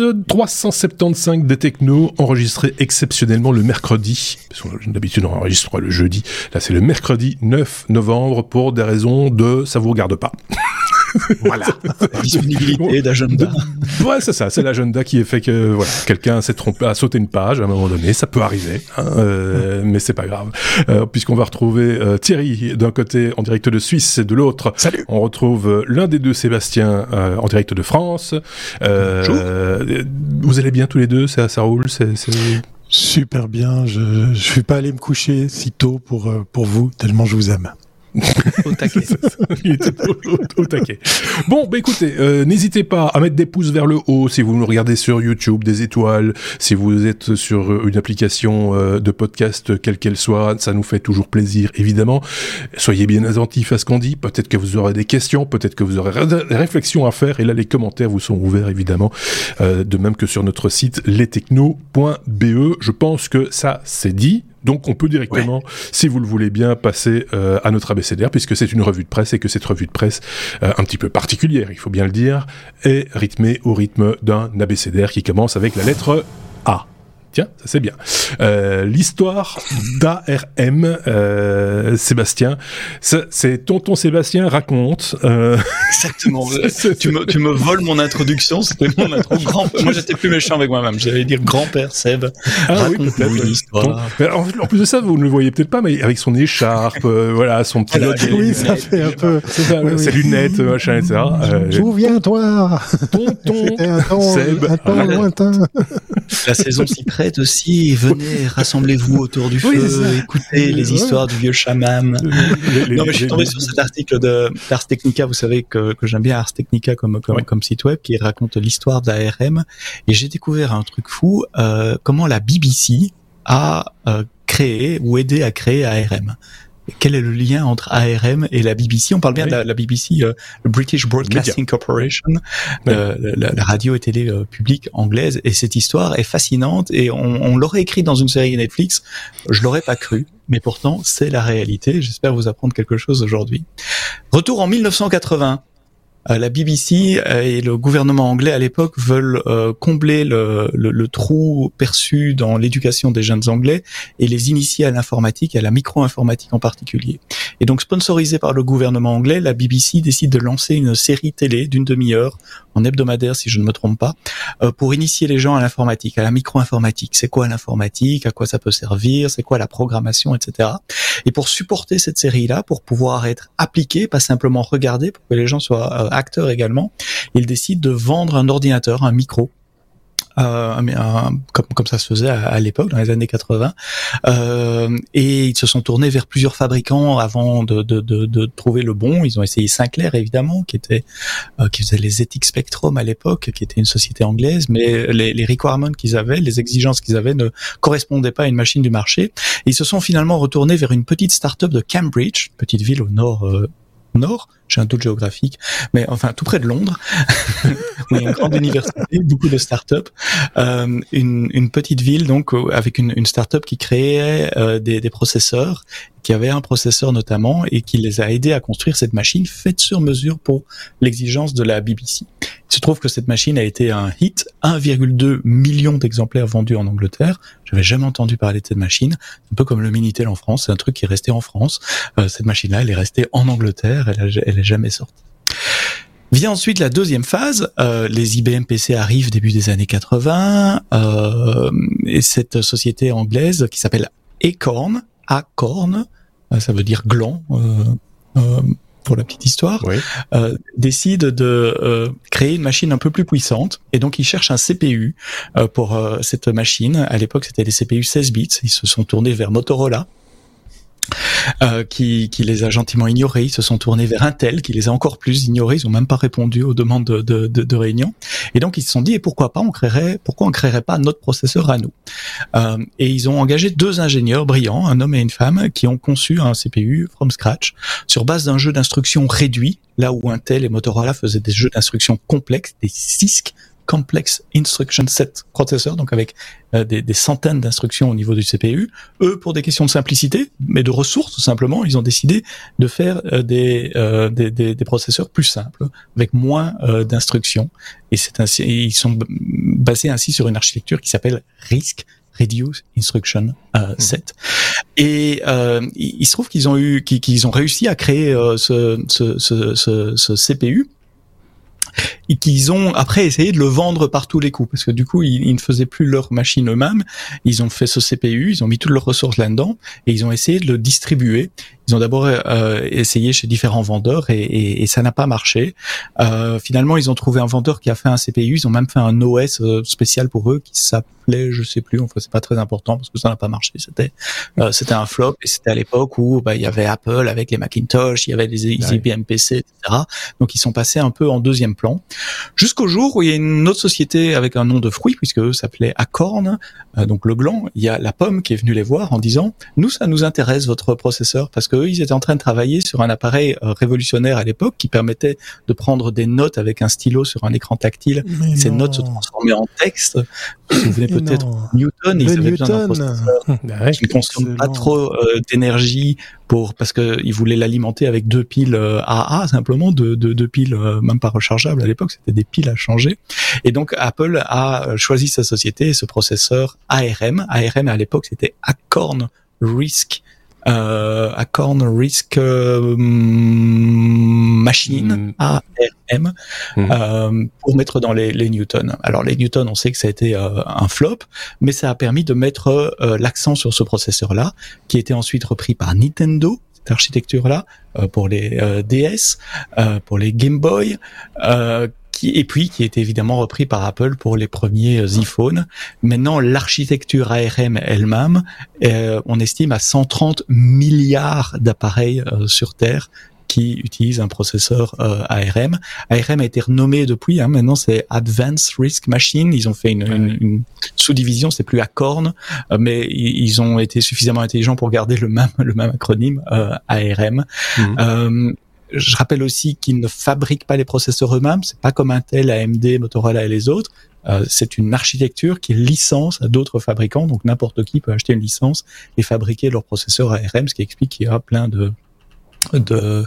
Épisode 375 des Techno, enregistré exceptionnellement le mercredi. Parce qu'on d'habitude on enregistre le jeudi. Là c'est le mercredi 9 novembre pour des raisons de ça vous regarde pas. voilà. Disponibilité d'agenda. Ouais, c'est ça. C'est l'agenda qui est fait que voilà, quelqu'un s'est trompé, a sauté une page à un moment donné. Ça peut arriver, hein, euh, mais c'est pas grave. Euh, Puisqu'on va retrouver euh, Thierry d'un côté en direct de Suisse et de l'autre. Salut. On retrouve euh, l'un des deux Sébastien euh, en direct de France. Euh, vous allez bien tous les deux Ça, ça roule C'est c'est- Super bien. Je, je suis pas allé me coucher si tôt pour, pour vous, tellement je vous aime. Au taquet. Taquet. Bon, bah écoutez, euh, n'hésitez pas à mettre des pouces vers le haut si vous nous regardez sur YouTube, des étoiles, si vous êtes sur euh, une application euh, de podcast, quelle qu'elle soit, ça nous fait toujours plaisir, évidemment. Soyez bien attentifs à ce qu'on dit, peut-être que vous aurez des questions, peut-être que vous aurez des réflexions à faire, et là les commentaires vous sont ouverts, évidemment, de même que sur notre site lestechno.be. Je pense que ça, c'est dit. Donc on peut directement, si vous le voulez bien, passer euh, à notre abécédaire, puisque c'est une revue de presse et que cette revue de presse, euh, un petit peu particulière, il faut bien le dire, est rythmée au rythme d'un abécédaire qui commence avec la lettre A. Tiens, ça c'est bien. Euh, L'histoire d'ARM, euh, Sébastien, Ça, c'est tonton Sébastien raconte. Euh, Exactement. tu, me, tu me voles mon introduction. C'était mon intro. Grand... Moi, j'étais plus méchant avec moi-même. J'allais dire grand-père Seb. Ah oui, peut-être. en, plus de ça, vous ne le voyez peut-être pas, mais avec son écharpe, euh, voilà, son petit j'ai- Oui, ça fait un peu. C'est ça, Oui, oui. ses lunettes, machin, etc. Euh, Souviens-toi, tonton c'était un temps, Seb. un temps lointain. La saison s'y prête aussi. Venez, rassemblez-vous autour du feu, écoutez les histoires du vieux chaman. Non, mais je suis tombé sur cet article de d'Ars Technica. Vous savez que, que j'aime bien Ars Technica comme, comme, comme site web qui raconte l'histoire de l'ARM. Et j'ai découvert un truc fou, euh, comment la BBC a euh, créé ou aidé à créer ARM. Quel est le lien entre ARM et la BBC On parle bien Oui. de la, la BBC, euh, le British Broadcasting Corporation, Oui. euh, la, la radio et télé euh, publique anglaise. Et cette histoire est fascinante et on, on l'aurait écrit dans une série Netflix. Je l'aurais pas cru, mais pourtant c'est la réalité. J'espère vous apprendre quelque chose aujourd'hui. Retour en 1980. Euh, la BBC euh, et le gouvernement anglais à l'époque veulent euh, combler le, le- le trou perçu dans l'éducation des jeunes anglais et les initier à l'informatique à la micro-informatique en particulier. Et donc sponsorisé par le gouvernement anglais, la BBC décide de lancer une série télé d'une demi-heure en hebdomadaire si je ne me trompe pas, pour initier les gens à l'informatique, à la micro-informatique. C'est quoi l'informatique? À quoi ça peut servir? C'est quoi la programmation, etc. Et pour supporter cette série-là, pour pouvoir être appliqué, pas simplement regardé, pour que les gens soient acteurs également, ils décident de vendre un ordinateur, un micro. Euh, comme, ça se faisait à, l'époque, dans les années 80. Euh, et ils se sont tournés vers plusieurs fabricants avant de, trouver le bon. Ils ont essayé Sinclair, évidemment, qui était euh, qui faisait les ZX Spectrum à l'époque, qui était une société anglaise, mais les, requirements qu'ils avaient, les exigences qu'ils avaient ne correspondaient pas à une machine du marché. Ils se sont finalement retournés vers une petite start-up de Cambridge, petite ville au nord. nord, j'ai un doute géographique, mais enfin tout près de Londres, où il y a une grande université, beaucoup de start-up, euh, une, petite ville donc avec une, une start-up qui créait euh, des, des processeurs, qui avait un processeur notamment et qui les a aidés à construire cette machine faite sur mesure pour l'exigence de la BBC. Il se trouve que cette machine a été un hit, 1,2 million d'exemplaires vendus en Angleterre. J'avais jamais entendu parler de cette machine. Un peu comme le Minitel en France, c'est un truc qui est resté en France. Euh, cette machine-là, elle est restée en Angleterre, elle, a- elle jamais sortie. Vient ensuite la deuxième phase. Euh, les IBM PC arrivent début des années 80 euh, et cette société anglaise qui s'appelle Acorn, Acorn, euh, ça veut dire gland euh, euh, pour la petite histoire, Oui. euh, décide de euh, créer une machine un peu plus puissante et donc ils cherchent un CPU euh, pour euh, cette machine. À l'époque, c'était des CPU 16 bits. Ils se sont tournés vers Motorola. Euh, qui, qui les a gentiment ignorés. Ils se sont tournés vers Intel, qui les a encore plus ignorés. Ils ont même pas répondu aux demandes de, de, de, de réunion. Et donc ils se sont dit, et pourquoi pas, on créerait, pourquoi on créerait pas notre processeur à nous? Euh, Et ils ont engagé deux ingénieurs brillants, un homme et une femme, qui ont conçu un CPU from scratch sur base d'un jeu d'instructions réduit, là où Intel et Motorola faisaient des jeux d'instructions complexes, des CISC, Complex Instruction Set Processor, donc avec euh, des, des, centaines d'instructions au niveau du CPU. Eux, pour des questions de simplicité, mais de ressources tout simplement, ils ont décidé de faire euh, des, euh, des, des, des, processeurs plus simples, avec moins d'instructions. Et c'est ainsi, ils sont basés ainsi sur une architecture qui s'appelle RISC, Reduce Instruction euh, mmh. Set. Et euh, il, se trouve qu'ils ont eu, qu'ils ont réussi à créer euh, ce, ce, ce, ce, CPU et qu'ils ont après essayé de le vendre par tous les coups parce que du coup ils, ne faisaient plus leur machine eux-mêmes. Ils ont fait ce CPU ils ont mis toutes leurs ressources là-dedans et ils ont essayé de le distribuer ils ont d'abord euh, essayé chez différents vendeurs et, et, et ça n'a pas marché. Euh, finalement, ils ont trouvé un vendeur qui a fait un CPU. Ils ont même fait un OS euh, spécial pour eux qui s'appelait, je sais plus. Enfin, c'est pas très important parce que ça n'a pas marché. C'était euh, c'était un flop et c'était à l'époque où bah, il y avait Apple avec les Macintosh, il y avait les IBM PC, etc. Donc ils sont passés un peu en deuxième plan jusqu'au jour où il y a une autre société avec un nom de fruit puisque eux s'appelaient Acorn, euh, donc le gland. Il y a la pomme qui est venue les voir en disant nous ça nous intéresse votre processeur parce que ils étaient en train de travailler sur un appareil euh, révolutionnaire à l'époque qui permettait de prendre des notes avec un stylo sur un écran tactile. Ces notes se transformaient en texte. Vous vous souvenez peut-être Newton, ils avaient besoin d'un processeur bah qui ne consomme pas trop euh, d'énergie pour parce que ils voulaient l'alimenter avec deux piles AA euh, simplement, deux, deux, piles même pas rechargeables à l'époque, c'était des piles à changer. Et donc Apple a choisi sa société, ce processeur ARM. ARM à l'époque c'était Acorn RISC euh, Acorn Risk euh, Machine, mm. ARM, mm. euh, pour mettre dans les, les newtons. Alors les newtons, on sait que ça a été euh, un flop, mais ça a permis de mettre euh, l'accent sur ce processeur-là, qui a été ensuite repris par Nintendo, cette architecture-là, pour les DS, pour les Game Boy, et puis qui est évidemment repris par Apple pour les premiers euh, iPhones. Maintenant, l'architecture ARM elle-même, euh, on estime à 130 milliards d'appareils euh, sur Terre qui utilisent un processeur ARM. ARM a été renommé depuis, hein, maintenant c'est Advanced Risk Machine. Ils ont fait une, une, sous-division, c'est plus Acorn, mais ils ont été suffisamment intelligents pour garder le même le même acronyme ARM. Mmh. Je rappelle aussi qu'ils ne fabriquent pas les processeurs eux-mêmes. C'est pas comme Intel, AMD, Motorola et les autres. Euh, c'est une architecture qui licence à d'autres fabricants, donc n'importe qui peut acheter une licence et fabriquer leur processeur ARM, ce qui explique qu'il y a plein de de,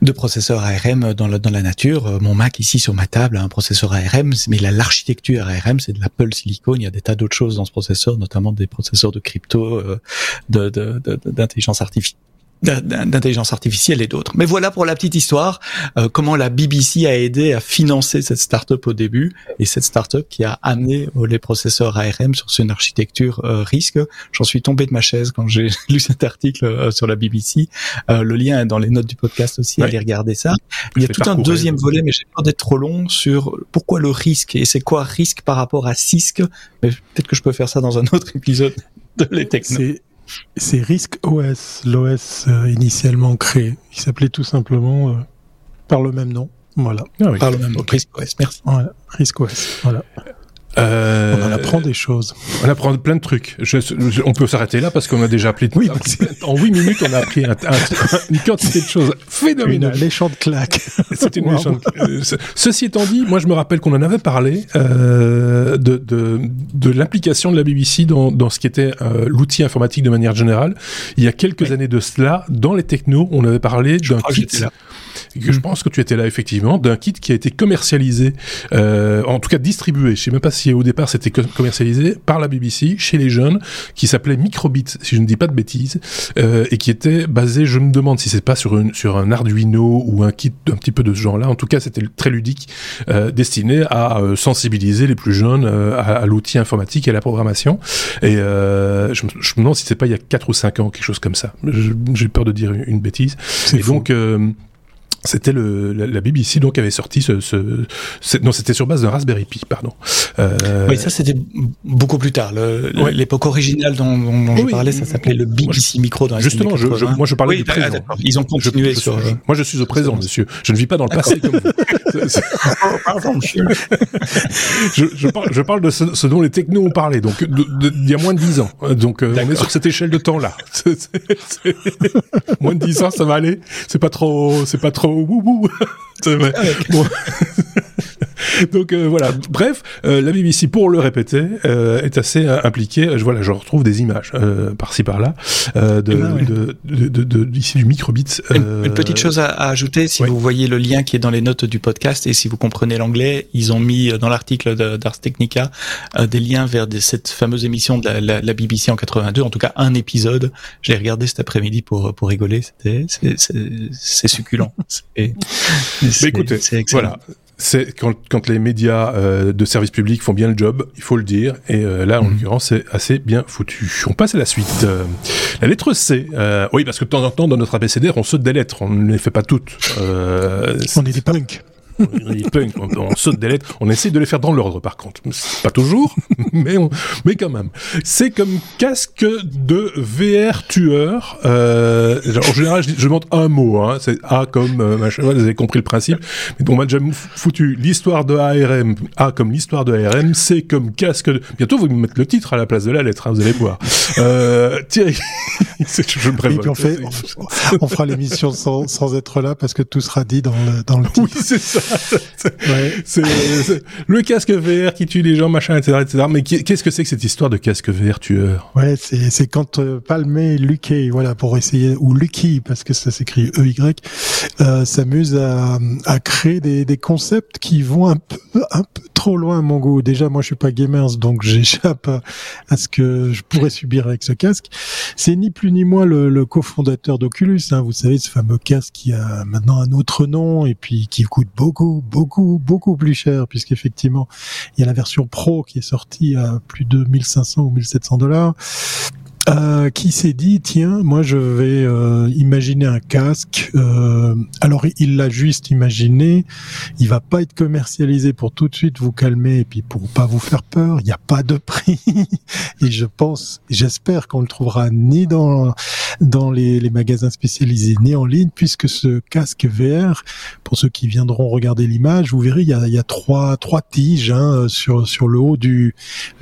de processeurs ARM dans la, dans la nature. Euh, mon Mac ici sur ma table a un processeur ARM, mais l'architecture ARM, c'est de l'Apple Silicon. Il y a des tas d'autres choses dans ce processeur, notamment des processeurs de crypto, euh, d'intelligence de, artificielle d'intelligence artificielle et d'autres. Mais voilà pour la petite histoire, euh, comment la BBC a aidé à financer cette startup au début et cette startup qui a amené euh, les processeurs ARM sur une architecture euh, risque. J'en suis tombé de ma chaise quand j'ai lu cet article sur la BBC. le lien est dans les notes du podcast aussi, allez regarder ça. Il y a tout un deuxième volet, mais j'ai peur d'être trop long sur pourquoi le risque et c'est quoi risque par rapport à CISC. Mais peut-être que je peux faire ça dans un autre épisode de les technos. C'est Risk OS, l'OS euh, initialement créé. Il s'appelait tout simplement euh, par le même nom. Voilà. Ah par le même nom. Risk OS, merci. Voilà. Risk OS. Voilà. Euh, on en apprend des choses. On apprend plein de trucs. Je, on peut s'arrêter là parce qu'on a déjà appris. Oui, en 8 minutes, on a appris un, une quantité de choses phénoménales. Une méchante claque. C'est une méchante. Ceci étant dit, moi, je me rappelle qu'on en avait parlé euh, de, de, de l'implication de la BBC dans, dans ce qui était euh, l'outil informatique de manière générale. Il y a quelques années de cela, dans les technos, on avait parlé d'un kit que je pense que tu étais là effectivement, d'un kit qui a été commercialisé, euh, en tout cas distribué. Je sais même pas si au départ c'était commercialisé par la BBC chez les jeunes, qui s'appelait Microbit, si je ne dis pas de bêtises, euh, et qui était basé, je me demande si c'est pas sur, une, sur un Arduino ou un kit un petit peu de ce genre-là. En tout cas, c'était très ludique, euh, destiné à euh, sensibiliser les plus jeunes euh, à, à l'outil informatique et à la programmation. Et euh, je, je, me demande si c'est pas il y a 4 ou 5 ans, quelque chose comme ça. J'ai peur de dire une, bêtise. Et donc c'était le la, BBC donc avait sorti ce, ce, non c'était sur base d'un Raspberry Pi pardon. Euh... oui ça c'était beaucoup plus tard. L'époque originale dont, dont je parlais ça s'applelait le BBC Micro dans justement je, je, moi je parlais du présent. ils ont continué sur moi je suis au présent monsieur. Je ne vis pas dans le passé comme vous. Je, je, parle, je parle de ce, dont les technos ont parlé donc il y a moins de 10 ans. Donc euh, on est sur cette échelle de temps là moins de 10 ans ça va aller. C'est pas trop c'est pas trop 呜呜，真不我 Donc euh, voilà. Bref, euh, la BBC, pour le répéter, euh, est assez impliquée. Je voilà, je retrouve des images par-ci par-là de, ah de, de, de, ici du microbit. Une, petite chose à, ajouter, si vous voyez le lien qui est dans les notes du podcast et si vous comprenez l'anglais, ils ont mis dans l'article d'Ars Technica des liens vers cette fameuse émission de la, la, BBC en 82. En tout cas, un épisode. J'ai regardé cet après-midi pour pour rigoler. C'était c'est succulent. Mais écoutez, voilà c'est quand, quand, les médias euh, de service public font bien le job, il faut le dire. Et euh, là, en mhm. l'occurrence, c'est assez bien foutu. On passe à la suite. Euh, la lettre C. oui, parce que de temps en temps, dans notre abécédaire, on saute des lettres. On ne les fait pas toutes. on est des punks on, saute des lettres, on essaie de les faire dans l'ordre par contre. Pas toujours, mais, mais quand même. C'est comme casque de VR tueur. Euh, en général, je, demande un mot, hein. c'est A comme euh, machin, vous avez compris le principe. Mais on m'a déjà foutu l'histoire de ARM, A comme l'histoire de ARM, C comme casque de... Bientôt, vous me mettez le titre à la place de la lettre, hein, vous allez voir. Euh, Thierry, je me prévois. on, fait, on, fera l'émission sans, sans être là parce que tout sera dit dans le, dans le titre. Oui, c'est ça. c'est le casque VR qui tue les gens, machin, etc., etc. Mais qu'est-ce que c'est que cette histoire de casque VR tueur? Ouais, c'est quand euh, Palmé et Lucky, voilà, pour essayer ou Lucky parce que ça s'écrit E Y, euh, s'amuse à, à créer des, des concepts qui vont un peu un peu trop loin mon goût. Déjà, moi, je suis pas gamers, donc j'échappe à, ce que je pourrais subir avec ce casque. C'est ni plus ni moins le, le cofondateur d'Oculus. Hein, vous savez, ce fameux casque qui a maintenant un autre nom et puis qui coûte beaucoup, beaucoup, beaucoup plus cher, puisqu'effectivement, il y a la version Pro qui est sortie à plus de 1500 ou 1700 dollars. Euh, qui s'est dit tiens moi je vais euh, imaginer un casque. Euh, alors il l'a juste imaginé. Il va pas être commercialisé pour tout de suite vous calmer et puis pour pas vous faire peur. Il n'y a pas de prix. Et je pense j'espère qu'on le trouvera ni dans dans les, les, magasins spécialisés ni en ligne puisque ce casque VR pour ceux qui viendront regarder l'image vous verrez il y a, il y a trois trois tiges hein, sur sur le haut du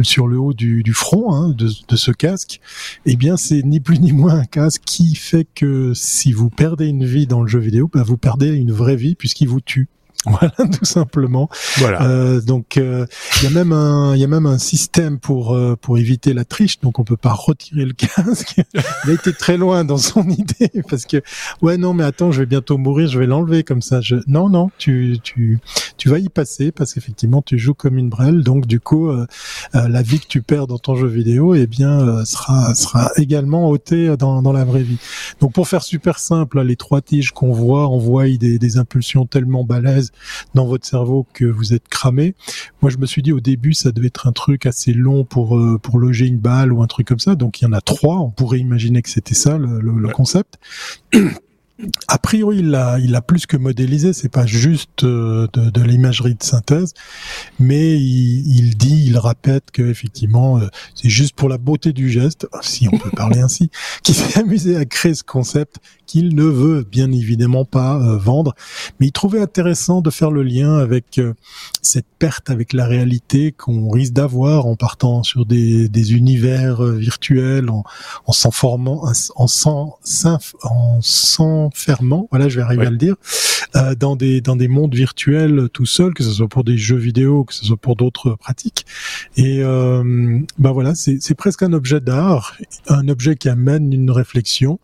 sur le haut du, du front hein, de, de ce casque eh bien c'est ni plus ni moins un casque qui fait que si vous perdez une vie dans le jeu vidéo, bah, vous perdez une vraie vie puisqu'il vous tue. Voilà, tout simplement. Voilà. Euh, donc euh, il y a même un il y a même un système pour euh, pour éviter la triche. Donc on peut pas retirer le casque. il a été très loin dans son idée parce que ouais non mais attends je vais bientôt mourir je vais l'enlever comme ça. Je non non tu tu tu vas y passer parce qu'effectivement tu joues comme une brêle. Donc du coup euh, la vie que tu perds dans ton jeu vidéo eh bien sera sera également ôtée dans dans la vraie vie. Donc pour faire super simple les trois tiges qu'on voit envoient des des impulsions tellement balèzes dans votre cerveau que vous êtes cramé. Moi, je me suis dit au début, ça devait être un truc assez long pour euh, pour loger une balle ou un truc comme ça. Donc il y en a trois. On pourrait imaginer que c'était ça le, le concept. a priori, il a, il a plus que modélisé. C'est pas juste euh, de, de l'imagerie de synthèse, mais il, il, dit, il répète que effectivement, euh, c'est juste pour la beauté du geste, si on peut parler ainsi, qu'il s'est amusé à créer ce concept qu'il ne veut bien évidemment pas euh, vendre, mais il trouvait intéressant de faire le lien avec cette perte avec la réalité qu'on risque d'avoir en partant sur des, des univers virtuels, en, en s'enformant, en s'en, en s'en fermement, voilà, je vais arriver à le dire, euh, dans des dans des mondes virtuels tout seul, que ce soit pour des jeux vidéo, que ce soit pour d'autres pratiques. Et euh, bah voilà, c'est presque un objet d'art, un objet qui amène une réflexion.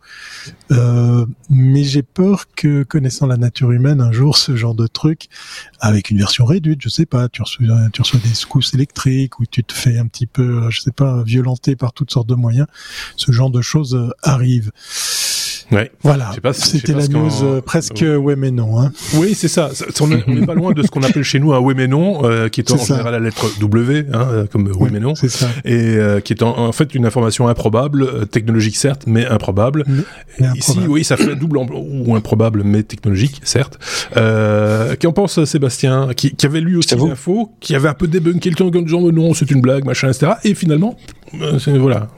Euh, mais j'ai peur que connaissant la nature humaine, un jour ce genre de truc, avec une version réduite, je sais pas, tu reçois des secousses électriques ou tu te fais un petit peu, je sais pas, violenter par toutes sortes de moyens, ce genre de choses arrive. Ouais. Voilà. C'était la news euh, presque ouais mais non. Hein. Oui, c'est ça. On n'est pas loin de ce qu'on appelle chez nous un oui mais non, euh, qui est en général la lettre W, hein, euh, comme oui, mais non, ça. et qui est en, fait une information improbable, technologique certes, mais improbable. Ici, oui, ça fait double ou improbable, mais technologique certes. qui en pense Sébastien, qui, qui avait lu aussi l'info, qui avait un peu débunké le temps en disant non, c'est une blague, machin, etc. Et finalement, voilà.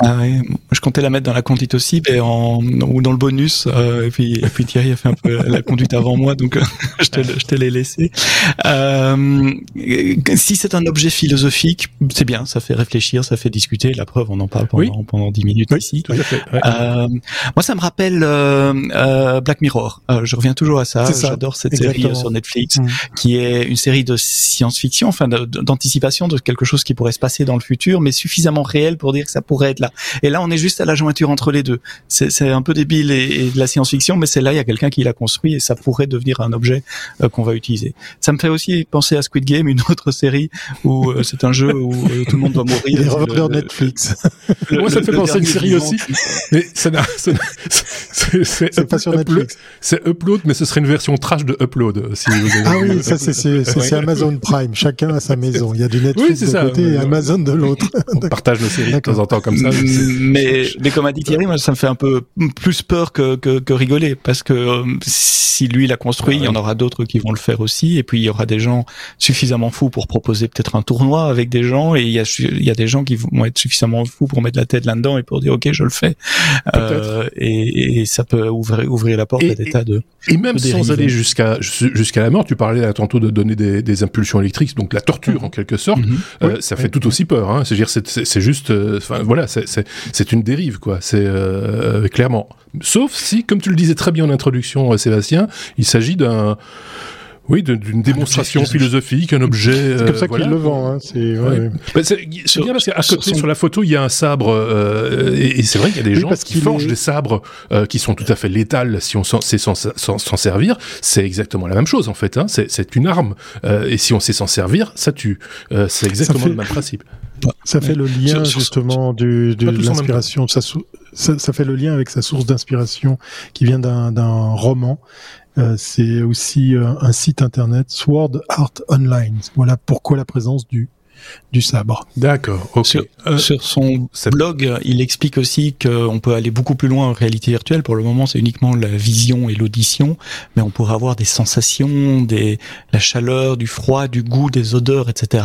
Ah ouais, je comptais la mettre dans la conduite aussi, mais en, ou dans le bonus. Euh, et puis, et puis Thierry a fait un peu la conduite avant moi, donc euh, je te, je te l'ai laissé. Euh, si c'est un objet philosophique, c'est bien, ça fait réfléchir, ça fait discuter. La preuve, on en parle pendant pendant dix minutes ici. Tout à fait, ouais. Euh, moi, ça me rappelle euh, Black Mirror. Euh, je reviens toujours à ça. Ça, J'adore cette série exactement. sur Netflix, Mm. qui est une série de science-fiction, enfin d'anticipation de quelque chose qui pourrait se passer dans le futur, mais suffisamment réel pour dire que ça pourrait être là. Et là, on est juste à la jointure entre les deux. C'est c'est un peu débile et, et de la science-fiction, mais c'est là, il y a quelqu'un qui l'a construit et ça pourrait devenir un objet euh, qu'on va utiliser. Ça me fait aussi penser à Squid Game, une autre série où euh, c'est un jeu où euh, tout le monde doit mourir. Les Le- revendeurs le- Netflix. le- Moi, ça me fait penser à une série aussi. Mais ça n'a, ça n'a- c'est, c'est, C'est pas sur upload- Netflix. C'est upload, mais ce serait une version trash de upload. Si vous avez- Ah oui, ça c'est c'est c'est- c'est Amazon Prime. Chacun a sa maison. Il y a du Netflix Oui, c'est de ça. côté et. Amazon de l'autre. On partage nos séries de temps en temps comme ça. Mais, mais comme a dit Thierry, moi, ça me fait un peu plus peur que, que, que rigoler parce que euh, si lui l'a construit, il y en aura d'autres qui vont le faire aussi. Et puis il y aura des gens suffisamment fous pour proposer peut-être un tournoi avec des gens. Et il y a, il y a des gens qui vont être suffisamment fous pour mettre la tête là-dedans et pour dire ok, je le fais. Euh, et, et ça peut ouvrir, ouvrir la porte Et- à des tas de. Et même de sans aller jusqu'à jusqu'à la mort, tu parlais là tantôt de donner des, des impulsions électriques, donc la torture en quelque sorte. Mhm. Euh, Oui, ça oui. fait tout aussi peur. Hein. C'est-à-dire, c'est- juste, euh, enfin voilà, c'est une dérive quoi. C'est euh, clairement. Sauf si, comme tu le disais très bien en introduction, euh, Sébastien, il s'agit d'un oui, d'une démonstration philosophique, un objet. C'est comme ça voilà. qu'il le vend. Hein. C'est ouais, Ouais. ouais. Bah, c'est bien parce qu'à côté, son- sur la photo, il y a un sabre, euh, et, et c'est vrai qu'il y a des Oui, gens parce qui qu'il forgent est- des sabres euh, qui sont tout à fait létales si on sait s'en servir. C'est exactement la même chose en fait. Hein. C'est une arme, euh, et si on sait s'en servir, ça tue. Euh, c'est exactement fait- le même principe. Ça fait le lien Sur- sur- justement du, de l'inspiration. Ça, ça, ça fait le lien avec sa source d'inspiration qui vient d'un d'un roman. Euh, c'est aussi euh, un site internet Sword Art Online. Voilà pourquoi la présence du du sabre. D'accord. Ok. Sur, Euh, sur son blog, il explique aussi qu'on peut aller beaucoup plus loin en réalité virtuelle. Pour le moment, c'est uniquement la vision et l'audition, mais on pourrait avoir des sensations, des, la chaleur, du froid, du goût, des odeurs, etc.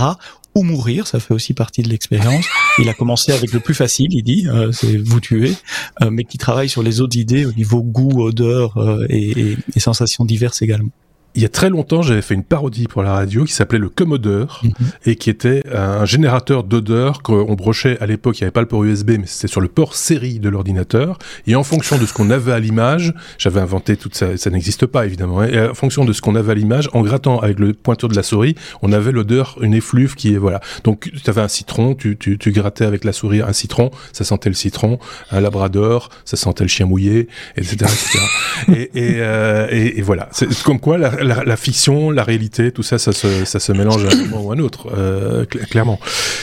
Ou mourir, ça fait aussi partie de l'expérience. Il a commencé avec le plus facile, il dit, euh, c'est vous tuer, euh, mais qui travaille sur les autres idées au niveau goût, odeur euh, et, sensations diverses également. Il y a très longtemps, j'avais fait une parodie pour la radio qui s'appelait le Commodore Mhm. et qui était un générateur d'odeurs qu'on brochait à l'époque. Il n'y avait pas le port USB, mais c'était sur le port série de l'ordinateur. Et en fonction de ce qu'on avait à l'image, j'avais inventé tout ça. Ça n'existe pas évidemment. hein, et en fonction de ce qu'on avait à l'image, en grattant avec le pointeur de la souris, on avait l'odeur, une effluve qui est voilà. Donc tu avais un citron, tu, tu, tu grattais avec la souris un citron, ça sentait le citron. Un labrador, ça sentait le chien mouillé, etc., etc. et, et, euh, et, et voilà. C'est comme quoi la, la, la fiction, la réalité, tout ça, ça se, ça se mélange à un moment ou à un autre, euh, cl- clairement.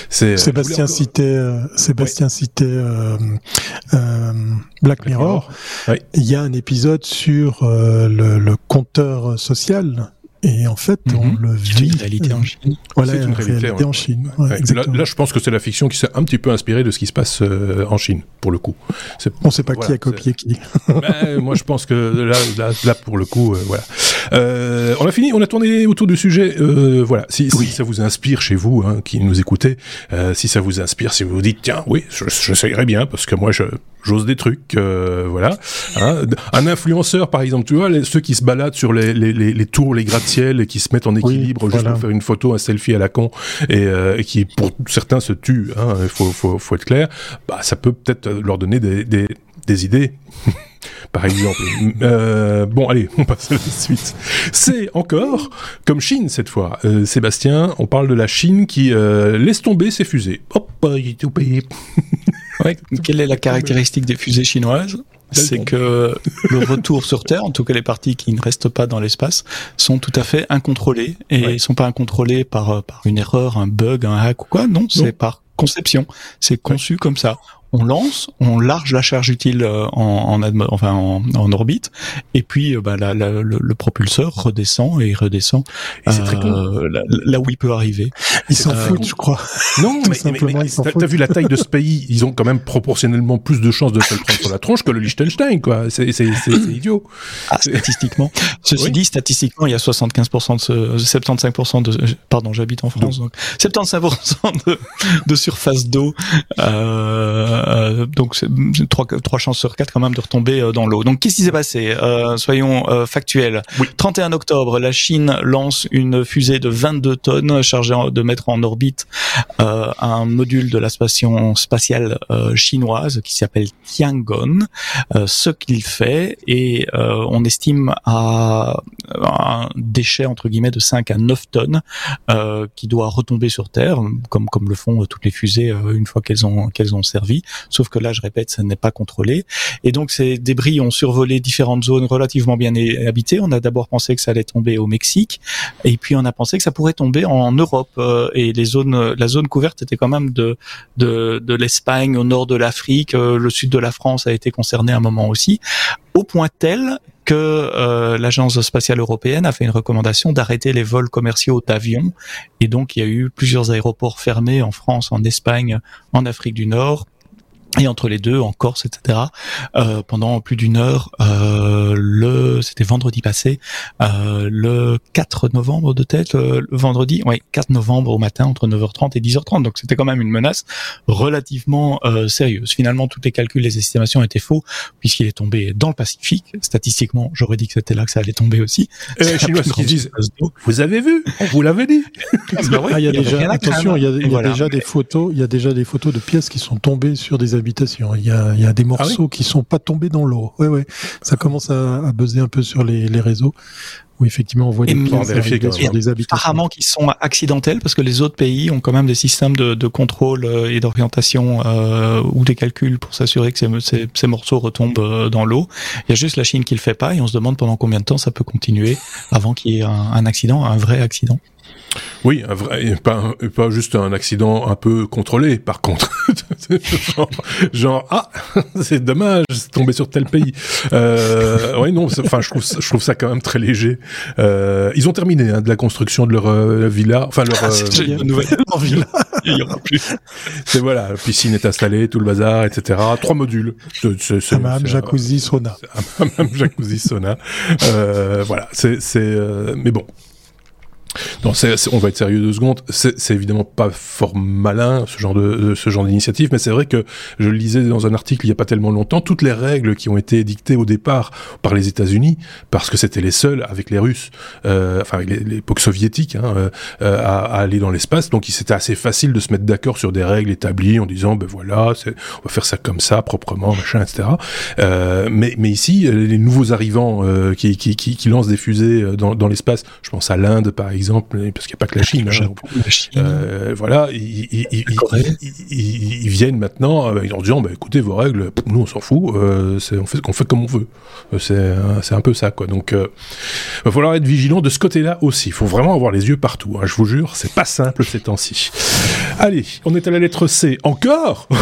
C'est Sébastien je voulais citait euh, Sébastien citait euh, euh, Black Mirror. Oui. Il y a un épisode sur euh, le, le compteur social. Et en fait, on Mhm. le C'est vit. une réalité en Chine. Voilà, C'est une une réalité, réalité, ouais. en Chine. Ouais, là, je pense que c'est la fiction qui s'est un petit peu inspirée de ce qui se passe euh, en Chine, pour le coup. On ne sait pas voilà, qui a copié qui. Ben, moi, je pense que là, là, là pour le coup, euh, voilà. Euh, on a fini, on a tourné autour du sujet. Euh, voilà, si, si ça vous inspire chez vous, hein, qui nous écoutez, euh, si ça vous inspire, si vous vous dites, tiens, oui, je, j'essayerais bien, parce que moi, je j'ose des trucs, euh, voilà. Hein. Un influenceur, par exemple, tu vois, les- ceux qui se baladent sur les, les, les, les tours, les gratte-ciel, et qui se mettent en équilibre juste voilà. pour faire une photo, un selfie à la con, et, euh, et qui, pour certains, se tuent. Hein, il faut, faut, faut être clair. Bah, ça peut peut-être leur donner des, des, des idées. par exemple. Euh, bon, allez, on passe à la suite. C'est encore comme Chine cette fois. Euh, Sébastien, on parle de la Chine qui euh, laisse tomber ses fusées. Hop, Ouais. Quelle est la caractéristique des fusées chinoises C'est que le retour sur Terre, en tout cas les parties qui ne restent pas dans l'espace, sont tout à fait incontrôlées et Ouais. ils sont pas incontrôlées par euh, par une erreur, un bug, un hack ou quoi. Non, c'est par conception. C'est conçu comme ça. On lance, on large la charge utile euh, en, en, enfin en, en orbite, et puis euh, bah, la- la- le, le propulseur redescend et redescend Et c'est très con. euh, là, là où il peut arriver. Ils s'en Euh, foutent, je crois. Non, Tout mais, mais- simplement, mais ils s'en t'as, vu la taille de ce pays? Ils ont quand même proportionnellement plus de chances de se le prendre sur la tronche que le Liechtenstein, quoi. C'est, c'est, c'est, c'est idiot. Ah, statistiquement. Ceci Oui. dit, statistiquement, il y a 75% de ce, 75% de, pardon, j'habite en France, donc 75% de, de surface d'eau, euh, euh, donc trois, trois chances sur quatre quand même de retomber dans l'eau. Donc qu'est-ce qui s'est passé? Soyons factuels. 31 octobre, la Chine lance une fusée de 22 tonnes chargée de mettre en orbite un module de la station spatiale chinoise qui s'appelle Tiangong. ce qu'il fait et on estime à un déchet entre guillemets de 5 à 9 tonnes qui doit retomber sur Terre, comme comme le font toutes les fusées une fois qu'elles ont qu'elles ont servi. Sauf que là, je répète, ça n'est pas contrôlé. Et donc ces débris ont survolé différentes zones relativement bien habitées. On a d'abord pensé que ça allait tomber au Mexique, et puis on a pensé que ça pourrait tomber en Europe. Euh, et les zones, la zone couverte était quand même de de, de l'Espagne au nord de l'Afrique. Euh, le sud de la France a été concerné à un moment aussi, au point tel que euh, l'agence spatiale européenne a fait une recommandation d'arrêter les vols commerciaux d'avions et donc il y a eu plusieurs aéroports fermés en France, en Espagne, en Afrique du Nord et entre les deux en Corse etc euh, pendant plus d'une heure euh, le c'était vendredi passé euh, le 4 novembre de tête le vendredi oui 4 novembre au matin entre 9h30 et 10h30 donc c'était quand même une menace relativement euh, sérieuse. Finalement tous les calculs les estimations étaient faux puisqu'il est tombé dans le Pacifique. Statistiquement j'aurais dit que c'était là que ça allait tomber aussi. Et les Chinois qui disent vous avez vu on vous l'avait dit. Ah, bah ah, il y a, déjà attention il y a, il y a déjà des photos il y a déjà des photos de pièces qui sont tombées sur des habitations. Il y a, il y a des ah morceaux qui sont pas tombés dans l'eau. Ouais, ouais. Ça commence à, à buzzer un peu sur les, les réseaux. Où effectivement on voit des pièces sur des habitations. Apparemment qui sont accidentels parce que les autres pays ont quand même des systèmes de, de contrôle euh, et d'orientation euh, ou des calculs pour s'assurer que ces, ces, ces, morceaux retombent euh, dans l'eau. Il y a juste la Chine qui le fait pas et on se demande pendant combien de temps ça peut continuer avant qu'il y ait un, un accident, un vrai accident. Oui, un vrai, pas, pas juste un accident un peu contrôlé, par contre. genre, ah, c'est dommage, c'est tombé sur tel pays. Euh, oui, non, enfin, je trouve, je trouve ça quand même très léger. Euh, ils ont terminé hein, de la construction de leur euh, villa, enfin leur. Ah, c'est une nouvelle villa. Il y aura plus. C'est voilà, la piscine est installée, tout le bazar, etc. Trois modules. C'est, Hammam, jacuzzi, sauna. Hammam, jacuzzi, sauna. Euh, voilà, c'est, c'est, euh, mais bon, non, on va être sérieux deux secondes. C'est évidemment pas fort malin ce genre de, ce genre d'initiative, mais c'est vrai que je le lisais dans un article il y a pas tellement longtemps. Toutes les règles qui ont été dictées au départ par les États-Unis, parce que c'était les seuls avec les Russes, euh, enfin avec l'époque soviétique, hein, euh, à, à, aller dans l'espace. Donc, c'était assez facile de se mettre d'accord sur des règles établies en disant, ben voilà, on va faire ça comme ça, proprement, machin, etc. Euh, mais, mais ici, les nouveaux arrivants euh, qui, qui, qui, qui, lancent des fusées euh, dans, dans l'espace, je pense à l'Inde par exemple exemple, parce qu'il n'y a pas que la Chine. Hein, la Chine. Euh, voilà, ils, ils, ils, ils, viennent maintenant en disant, bah, écoutez, vos règles, nous on s'en fout, euh, on, fait, on fait comme on veut. Euh, c'est un peu ça, quoi. Donc, euh, va falloir être vigilant de ce côté-là aussi. Il faut vraiment avoir les yeux partout. Hein, je vous jure, c'est pas simple ces temps-ci. Allez, on est à la lettre C. Encore?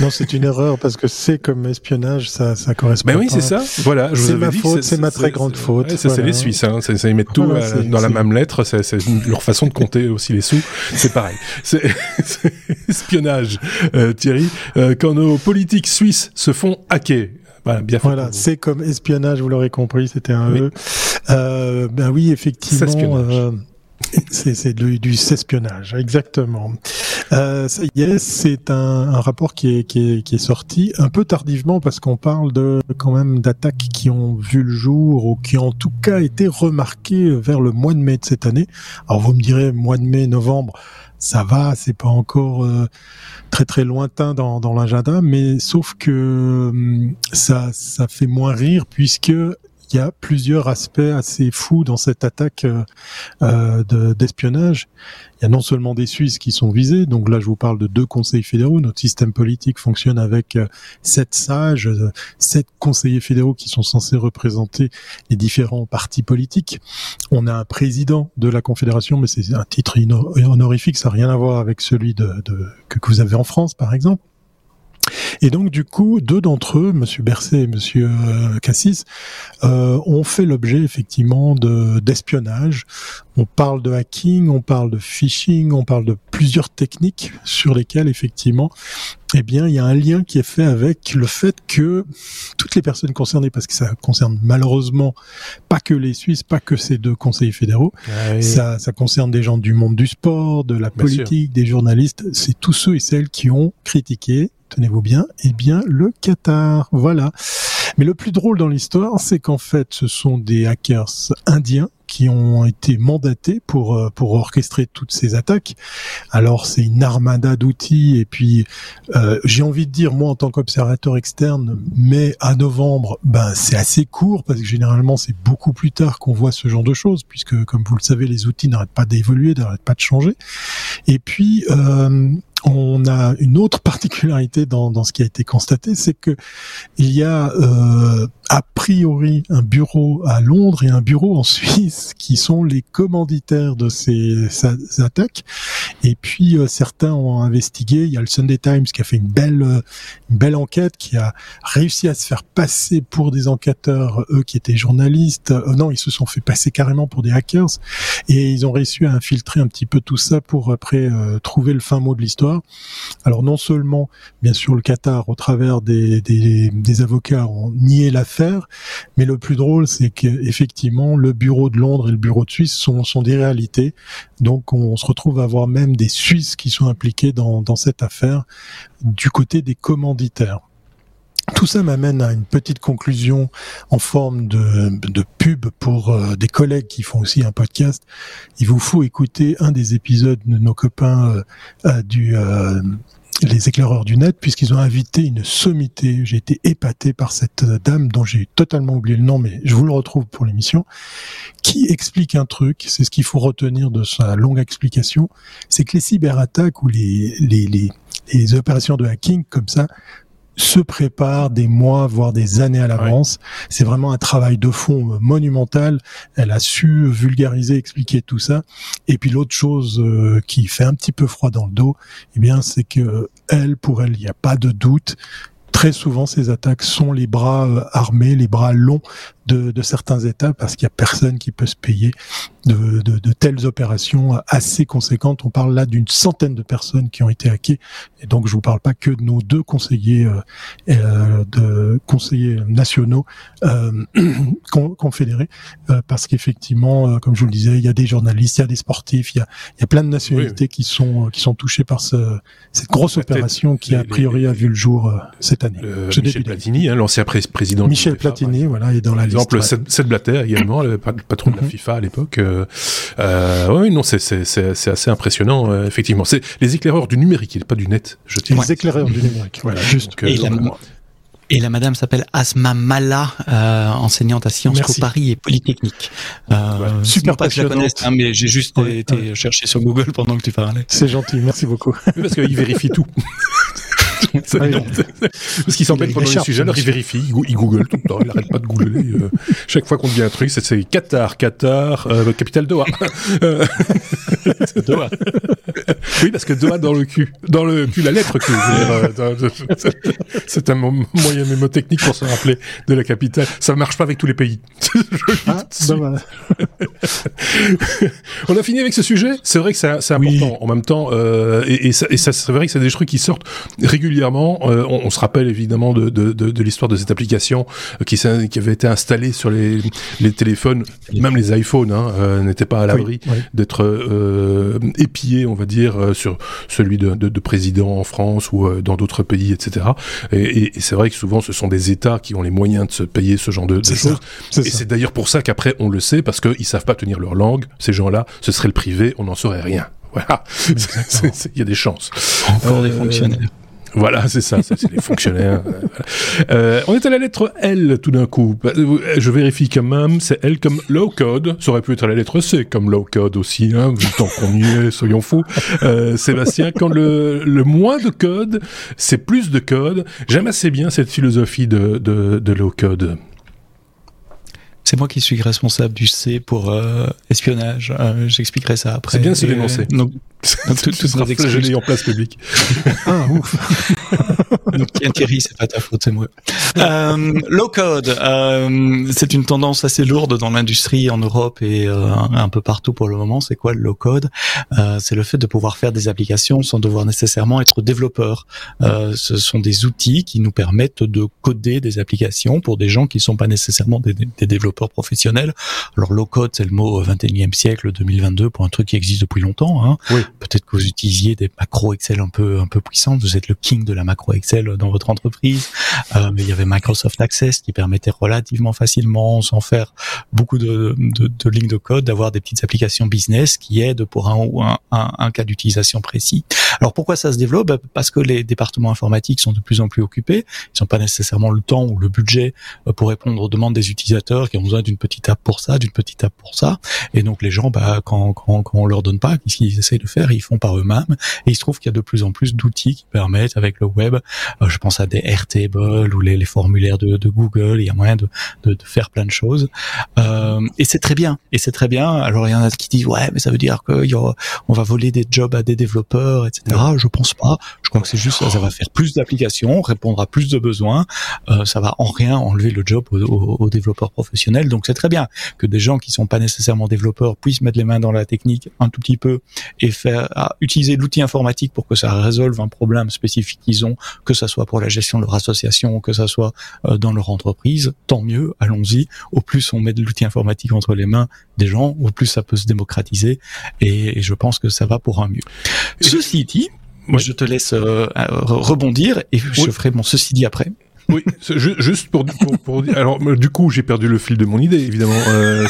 non, c'est une erreur parce que c'est comme espionnage, ça, ça correspond. Ben oui, c'est ça. Voilà, je vous ma faute, c'est ma très grande faute. c'est les Suisses, hein. Ça, ils mettent tout dans la même lettre. C'est leur façon de compter aussi les sous. C'est pareil. C'est espionnage, euh, Thierry. Euh, quand nos politiques suisses se font hacker, voilà, bien Voilà, c'est comme espionnage, vous l'aurez compris, c'était un E. Euh, ben oui, effectivement. Euh, c'est du, du espionnage, exactement. Euh, ça y est, c'est un, un, rapport qui est, qui, est, qui est sorti un peu tardivement parce qu'on parle de quand même d'attaques qui ont vu le jour ou qui ont en tout cas été remarquées vers le mois de mai de cette année. Alors vous me direz mois de mai, novembre, ça va, c'est pas encore euh, très très lointain dans, dans l'agenda, mais sauf que hum, ça ça fait moins rire puisque il y a plusieurs aspects assez fous dans cette attaque euh, euh d'espionnage. il y a non seulement des Suisses qui sont visés, donc là je vous parle de deux conseils fédéraux. Notre système politique fonctionne avec euh, sept sages, euh, sept conseillers fédéraux qui sont censés représenter les différents partis politiques. On a un président de la Confédération, mais c'est un titre honorifique, ça n'a rien à voir avec celui de, de que vous avez en France par exemple. Et donc du coup, deux d'entre eux, Monsieur Berset et Monsieur euh, Cassis, euh, ont fait l'objet effectivement de d'espionnage. On parle de hacking, on parle de phishing, on parle de plusieurs techniques sur lesquelles effectivement, eh bien, il y a un lien qui est fait avec le fait que toutes les personnes concernées, parce que ça concerne malheureusement pas que les Suisses, pas que ces deux conseillers fédéraux, Ah ça, ça concerne des gens du monde du sport, de la politique, des journalistes. C'est tous ceux et celles qui ont critiqué, tenez-vous bien, eh bien le Qatar. Voilà. Mais le plus drôle dans l'histoire, c'est qu'en fait, ce sont des hackers indiens qui ont été mandatés pour euh, pour orchestrer toutes ces attaques. Alors c'est une armada d'outils et puis euh, j'ai envie de dire moi en tant qu'observateur externe, mai à novembre, ben c'est assez court parce que généralement c'est beaucoup plus tard qu'on voit ce genre de choses puisque comme vous le savez les outils n'arrêtent pas d'évoluer, n'arrêtent pas de changer. Et puis euh, on a une autre particularité dans, dans ce qui a été constaté, c'est que il y a euh, a priori un bureau à Londres et un bureau en Suisse qui sont les commanditaires de ces, attaques. Et puis euh, certains ont investigué. Il y a le Sunday Times qui a fait une belle une belle enquête, qui a réussi à se faire passer pour des enquêteurs, eux qui étaient journalistes. Euh, non, ils se sont fait passer carrément pour des hackers et ils ont réussi à infiltrer un petit peu tout ça pour après euh, trouver le fin mot de l'histoire. Alors non seulement, bien sûr, le Qatar, au travers des, des, des avocats, ont nié l'affaire, mais le plus drôle, c'est qu'effectivement, le bureau de Londres et le bureau de Suisse sont, des réalités. Donc on se retrouve à avoir même des Suisses qui sont impliqués dans, cette affaire du côté des commanditaires. Tout ça m'amène à une petite conclusion en forme de, pub pour euh, des collègues qui font aussi un podcast. Il vous faut écouter un des épisodes de nos copains euh, euh, du les éclaireurs du net puisqu'ils ont invité une sommité. J'ai été épaté par cette dame dont j'ai totalement oublié le nom, mais je vous le retrouve pour l'émission, qui explique un truc. C'est ce qu'il faut retenir de sa longue explication, c'est que les cyberattaques ou les, les, les, les opérations de hacking comme ça se préparent des mois, voire des années à l'avance. C'est vraiment un travail de fond monumental. Elle a su vulgariser, expliquer tout ça. Et puis l'autre chose euh, qui fait un petit peu froid dans le dos, eh bien, c'est que elle, pour elle, il n'y a pas de doute. Très souvent, ces attaques sont les bras euh, armés, les bras longs de, de certains États, parce qu'il y a personne qui peut se payer de, de, de, telles opérations assez conséquentes. On parle là d'une centaine de personnes qui ont été hackées, et donc je vous parle pas que de nos deux conseillers, euh, euh, de conseillers nationaux euh, confédérés, euh, parce qu'effectivement, euh, comme je vous le disais, il y a des journalistes, il y a des sportifs, il y a, il y a plein de nationalités oui, oui. qui sont qui sont touchées par ce, cette grosse opération qui a priori les, a vu le jour euh, cette année. Michel Platini, hein, l'ancien président. Michel Platini, voilà, est dans la liste. Exemple, Seth Blatter également, le patron de la FIFA à l'époque. Euh, euh, oui, non, c'est assez impressionnant, euh, effectivement. C'est les éclaireurs du numérique, et pas du net, je tiens. Les éclaireurs du numérique, voilà, juste. Et, la, et la madame s'appelle Asma Mala, euh, enseignante à Sciences Po Paris et Polytechnique. Euh, ouais, super pas que je la connaisse, hein, mais j'ai juste ouais, été ouais. chercher sur Google pendant que tu parlais. C'est gentil, merci beaucoup. Parce qu'il vérifie tout. Parce qu'il s'embête pendant le sujet, alors il vérifie, il google tout le temps, il n'arrête pas de googler. Euh, chaque fois qu'on dit un truc, c'est Qatar, Qatar, euh, capitale Doha. Doha. Oui, parce que Doha dans le cul, dans le cul, la lettre Q. Euh, c'est un moyen mémotechnique pour se rappeler de la capitale. Ça ne marche pas avec tous les pays. ah, On a fini avec ce sujet. C'est vrai que c'est important. Oui. En même temps, euh, et, et, ça, et ça c'est vrai que c'est des trucs qui sortent régulièrement. Euh, on, on, se rappelle évidemment de, de, de, de l'histoire de cette application qui, qui, avait été installée sur les, les téléphones, même les iPhones hein, euh, n'étaient pas à l'abri oui, oui. d'être euh, on va dire, sur celui de, de, président en France ou dans d'autres pays, etc. Et, et c'est vrai que souvent ce sont des États qui ont les moyens de se payer ce genre de, de choses. Et c'est d'ailleurs pour ça qu'après on le sait parce qu'ils savent pas tenir leur langue. Ces gens-là, ce serait le privé, on n'en saurait rien. Voilà, il y a des chances. Encore euh, des fonctionnaires. Voilà, c'est ça, ça c'est les fonctionnaires. Euh, on est à la lettre L tout d'un coup. Je vérifie quand même, c'est L comme low code. Ça aurait pu être la lettre C comme low code aussi, hein, tant qu'on y est, soyons fous. Euh, Sébastien, quand le, le moins de code, c'est plus de code. J'aime assez bien cette philosophie de, de, de low code. C'est moi qui suis responsable du C pour euh, espionnage. Euh, J'expliquerai ça après. C'est bien de se dénoncer. Donc, tout, tout sera gelé en place publique. ah, ouf. Donc, Thierry, c'est pas ta faute, c'est moi. Euh, low code, euh, c'est une tendance assez lourde dans l'industrie en Europe et euh, un peu partout pour le moment. C'est quoi le low code? Euh, C'est le fait de pouvoir faire des applications sans devoir nécessairement être développeur. Euh, ce sont des outils qui nous permettent de coder des applications pour des gens qui sont pas nécessairement des, des développeurs professionnels. Alors low code, c'est le mot 21e siècle 2022 pour un truc qui existe depuis longtemps. Hein. Oui. Peut-être que vous utilisiez des macros Excel un peu un peu puissantes. Vous êtes le king de la macro Excel dans votre entreprise. Euh, mais il y avait Microsoft Access qui permettait relativement facilement, sans faire beaucoup de, de, de lignes de code, d'avoir des petites applications business qui aident pour un ou un, un, un, cas d'utilisation précis. Alors pourquoi ça se développe? Bah, Parce que les départements informatiques sont de plus en plus occupés. Ils n'ont pas nécessairement le temps ou le budget euh, pour répondre aux demandes des utilisateurs qui ont besoin d'une petite app pour ça, d'une petite app pour ça. Et donc les gens, bah, quand, quand, quand on leur donne pas, qu'est-ce qu'ils essayent de faire? Ils font par eux-mêmes. Et il se trouve qu'il y a de plus en plus d'outils qui permettent, avec le web, euh, je pense à des Airtable ou les, les formulaires de, de, Google. Il y a moyen de, de, de faire plein de choses. Euh, et c'est très bien. Et c'est très bien. Alors il y en a qui disent ouais, mais ça veut dire qu'on va voler des jobs à des développeurs, etc. Je pense pas. Je crois que c'est juste ça va faire plus d'applications, répondre à plus de besoins. Euh, ça va en rien enlever le job aux, aux, aux développeurs professionnels. Donc c'est très bien que des gens qui sont pas nécessairement développeurs puissent mettre les mains dans la technique un tout petit peu et faire à utiliser l'outil informatique pour que ça résolve un problème spécifique qu'ils ont, que ça soit pour la gestion de leur association, que ça soit euh, dans leur entreprise. Tant mieux, allons-y. Au plus on met de l'outil informatique entre les mains des gens, au plus ça peut se démocratiser. Et, et je pense que ça va pour un mieux. Ceci dit, moi, je te laisse euh, rebondir et je oui. ferai mon ceci dit après. Oui, juste pour, pour, pour, dire. Alors, du coup, j'ai perdu le fil de mon idée, évidemment. Euh,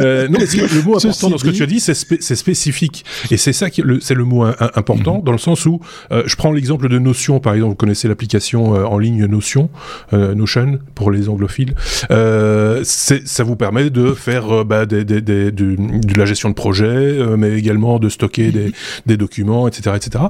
euh, non, mais le mot important dans ce que tu as dit, c'est spé spécifique. Et c'est ça qui, c'est le mot important, mm -hmm. dans le sens où, euh, je prends l'exemple de Notion, par exemple. Vous connaissez l'application euh, en ligne Notion, euh, Notion, pour les anglophiles. ça vous permet de faire bah, des, des, des, de, de, la gestion de projet, mais également de stocker des, des documents, etc., etc.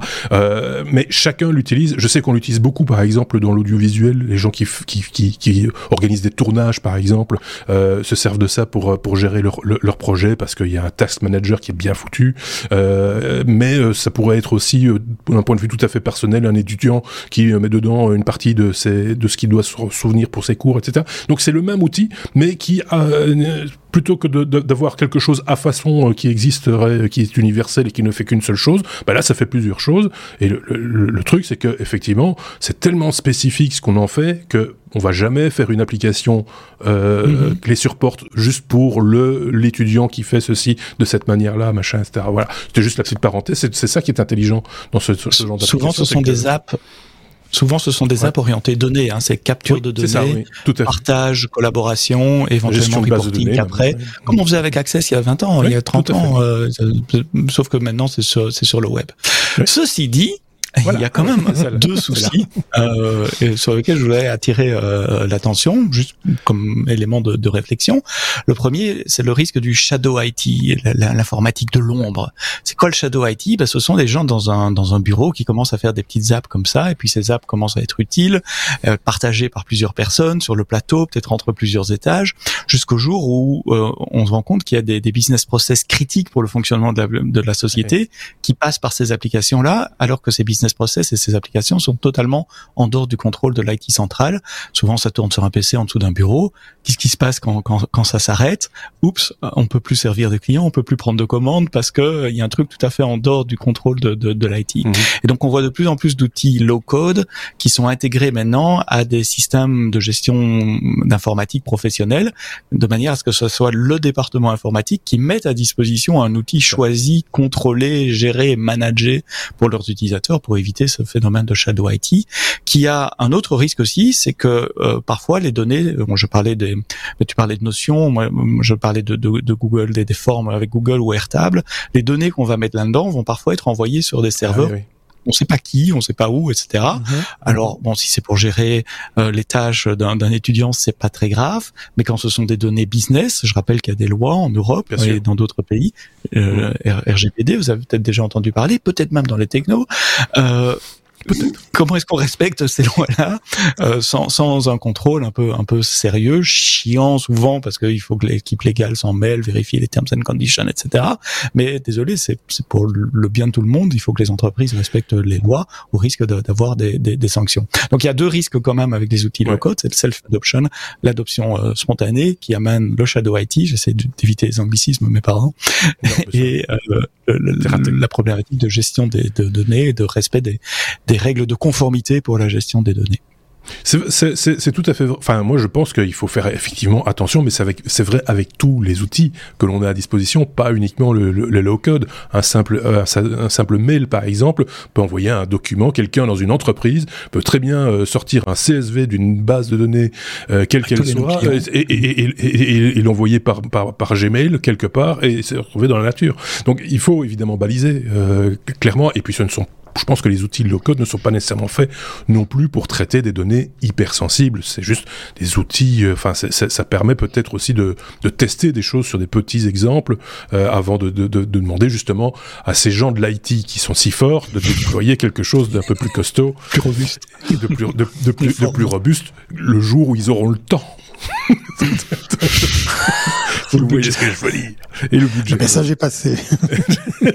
mais chacun l'utilise. Je sais qu'on l'utilise beaucoup, par exemple, dans l'audio audiovisuel, les gens qui, qui, qui, organisent des tournages par exemple, euh, se servent de ça pour, pour gérer leur, leur, projet parce qu'il y a un task manager qui est bien foutu. Euh, mais euh, ça pourrait être aussi, euh, d'un point de vue tout à fait personnel, un étudiant qui met dedans une partie de, de ce qu'il doit se souvenir pour ses cours, etc. Donc c'est le même outil, mais qui a plutôt que d'avoir quelque chose à façon euh, qui existerait, qui est universel et qui ne fait qu'une seule chose, bah là ça fait plusieurs choses. Et le, le, le truc c'est que effectivement c'est tellement spécifique ce qu'on en fait que on va jamais faire une application euh, mm -hmm. clé sur porte juste pour le l'étudiant qui fait ceci de cette manière-là, machin, etc. Voilà, c'était juste la petite parenthèse. C'est ça qui est intelligent dans ce, ce genre d'application. Souvent, ce sont des apps Souvent, ce sont des apps orientées données, hein, c'est capture oui, de données, ça, oui, partage, collaboration, éventuellement reporting données, après, ouais. comme on faisait avec Access il y a 20 ans, il y a 30 ans, euh, sauf que maintenant c'est sur, sur le web. Ceci dit, voilà. il y a quand même deux soucis euh, sur lesquels je voulais attirer euh, l'attention, juste comme élément de, de réflexion. Le premier, c'est le risque du shadow IT, l'informatique de l'ombre. C'est quoi le shadow IT ben, Ce sont des gens dans un, dans un bureau qui commencent à faire des petites apps comme ça, et puis ces apps commencent à être utiles, euh, partagées par plusieurs personnes sur le plateau, peut-être entre plusieurs étages, jusqu'au jour où euh, on se rend compte qu'il y a des, des, business process critiques pour le fonctionnement de la, de la société okay. qui passent par ces applications-là, alors que ces business business process et ces applications sont totalement en dehors du contrôle de l'IT central. Souvent, ça tourne sur un PC en dessous d'un bureau. Qu'est-ce qui se passe quand, quand, quand ça s'arrête? Oups, on peut plus servir des clients, on peut plus prendre de commandes parce que euh, il y a un truc tout à fait en dehors du contrôle de, de, de l'IT. Mmh. Et donc, on voit de plus en plus d'outils low code qui sont intégrés maintenant à des systèmes de gestion d'informatique professionnelle, de manière à ce que ce soit le département informatique qui mette à disposition un outil choisi, contrôlé, géré, managé pour leurs utilisateurs pour pour éviter ce phénomène de shadow IT, qui a un autre risque aussi, c'est que euh, parfois les données, bon, je parlais des, tu parlais de notions, moi je parlais de, de, de Google, des, des, formes avec Google ou Airtable, les données qu'on va mettre là-dedans vont parfois être envoyées sur des serveurs ah, oui, oui on sait pas qui, on sait pas où, etc. Mm -hmm. Alors bon, si c'est pour gérer euh, les tâches d'un étudiant, c'est pas très grave. Mais quand ce sont des données business, je rappelle qu'il y a des lois en Europe Bien et sûr. dans d'autres pays, euh, -hmm. RGPD, vous avez peut-être déjà entendu parler, peut-être même dans les technos. Euh, comment est-ce qu'on respecte ces lois-là euh, sans, sans un contrôle un peu un peu sérieux, chiant souvent parce qu'il faut que l'équipe légale s'en mêle, vérifie les terms and conditions, etc. Mais désolé, c'est pour le bien de tout le monde. Il faut que les entreprises respectent les lois au risque d'avoir des, des, des, sanctions. Donc il y a deux risques quand même avec des outils low-code, c'est le self-adoption, l'adoption euh, spontanée qui amène le shadow IT. J'essaie d'éviter les anglicismes, mes parents, et euh, la problématique de gestion des de données, de respect des, des règles de conformité pour la gestion des données. C'est tout à fait. Enfin, moi, je pense qu'il faut faire effectivement attention, mais c'est vrai avec tous les outils que l'on a à disposition, pas uniquement le, le, low code. Un simple, euh, un, simple mail, par exemple, peut envoyer un document. Quelqu'un dans une entreprise peut très bien euh, sortir un CSV d'une base de données, euh, quelle qu'elle soit, et, et, et, et l'envoyer par, par, par, Gmail quelque part et se retrouver dans la nature. Donc, il faut évidemment baliser clairement. Et puis, ce ne sont je pense que les outils low-code ne sont pas nécessairement faits non plus pour traiter des données hypersensibles. C'est juste des outils. Euh, enfin, ça permet peut-être aussi de, de, tester des choses sur des petits exemples euh, avant de, de, de, demander justement à ces gens de l'IT qui sont si forts de déployer quelque chose d'un peu plus costaud, plus robuste, de plus, de, plus, de plus robuste le jour où ils auront le temps. Vous voyez ce que je veux dire. Et le budget. Le message est passé.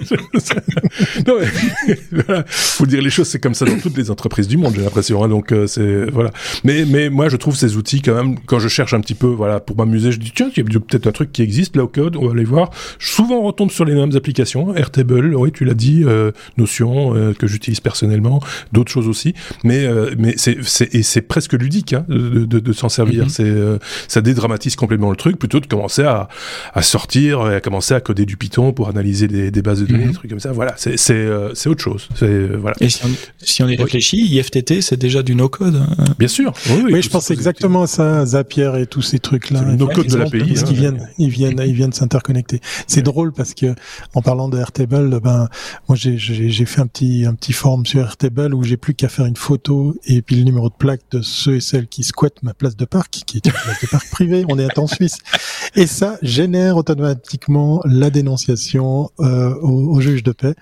non, mais, voilà. Faut dire les choses, c'est comme ça dans toutes les entreprises du monde, j'ai l'impression. Hein, donc euh, c'est voilà. Mais mais moi, je trouve ces outils quand même. Quand je cherche un petit peu, voilà, pour m'amuser, je dis tiens, il y a peut-être un truc qui existe, low code, on va aller voir. Souvent, on retombe sur les mêmes applications, Airtable, oui, tu l'as dit, euh, Notion euh, que j'utilise personnellement, d'autres choses aussi. Mais euh, mais c'est c'est et c'est presque ludique hein, de, de, de s'en servir. Mm-hmm. C'est euh, ça dédramatise complètement le truc plutôt de commencer à à sortir et à commencer à coder du Python pour analyser des, des bases de données, mm-hmm. des trucs comme ça. Voilà, c'est c'est c'est autre chose. C'est voilà. Et si on, si on y réfléchit, IFTT, c'est déjà du no-code. Hein. Bien sûr. Oui, oui, je pense exactement à ça, Zapier et tous ces trucs-là. Le no-code de l'API. Parce qu'ils viennent, ils viennent, ils viennent s'interconnecter. C'est drôle parce que en parlant de Airtable, ben moi j'ai j'ai fait un petit un petit forum sur Airtable où j'ai plus qu'à faire une photo et puis le numéro de plaque de ceux et celles qui squattent ma place de parc, qui est une place de parc privée. On est en Suisse. Et ça génère automatiquement la dénonciation euh, au, au, juge de paix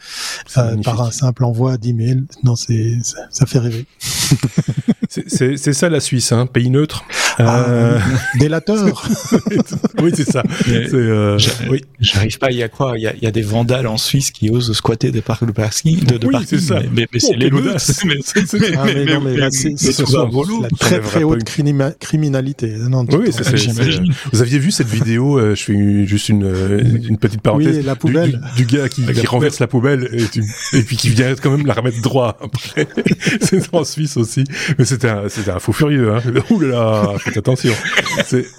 euh, par un simple envoi d'email. Non, c'est ça, ça, fait rêver. c'est ça la Suisse, hein, pays neutre. Ah, euh... Délateur. oui, c'est ça. Euh... Oui. J'arrive pas. Il y a quoi? Il y a, y a, des vandales en Suisse qui osent squatter des parcs de parking. De, de oui, c'est ça. Mais, mais, c'est les l'audace. C'est la très très haute criminalité. Non, oui, c'est Vous aviez vu cette vidéo euh, Je fais juste une, euh, une petite parenthèse. Oui, la poubelle. Du, du gars qui, qui renverse la poubelle et, tu, et puis qui vient quand même la remettre droit après. c'est en Suisse aussi. Mais c'était un, c'était un fou furieux. Hein. Ouh là là, faites attention.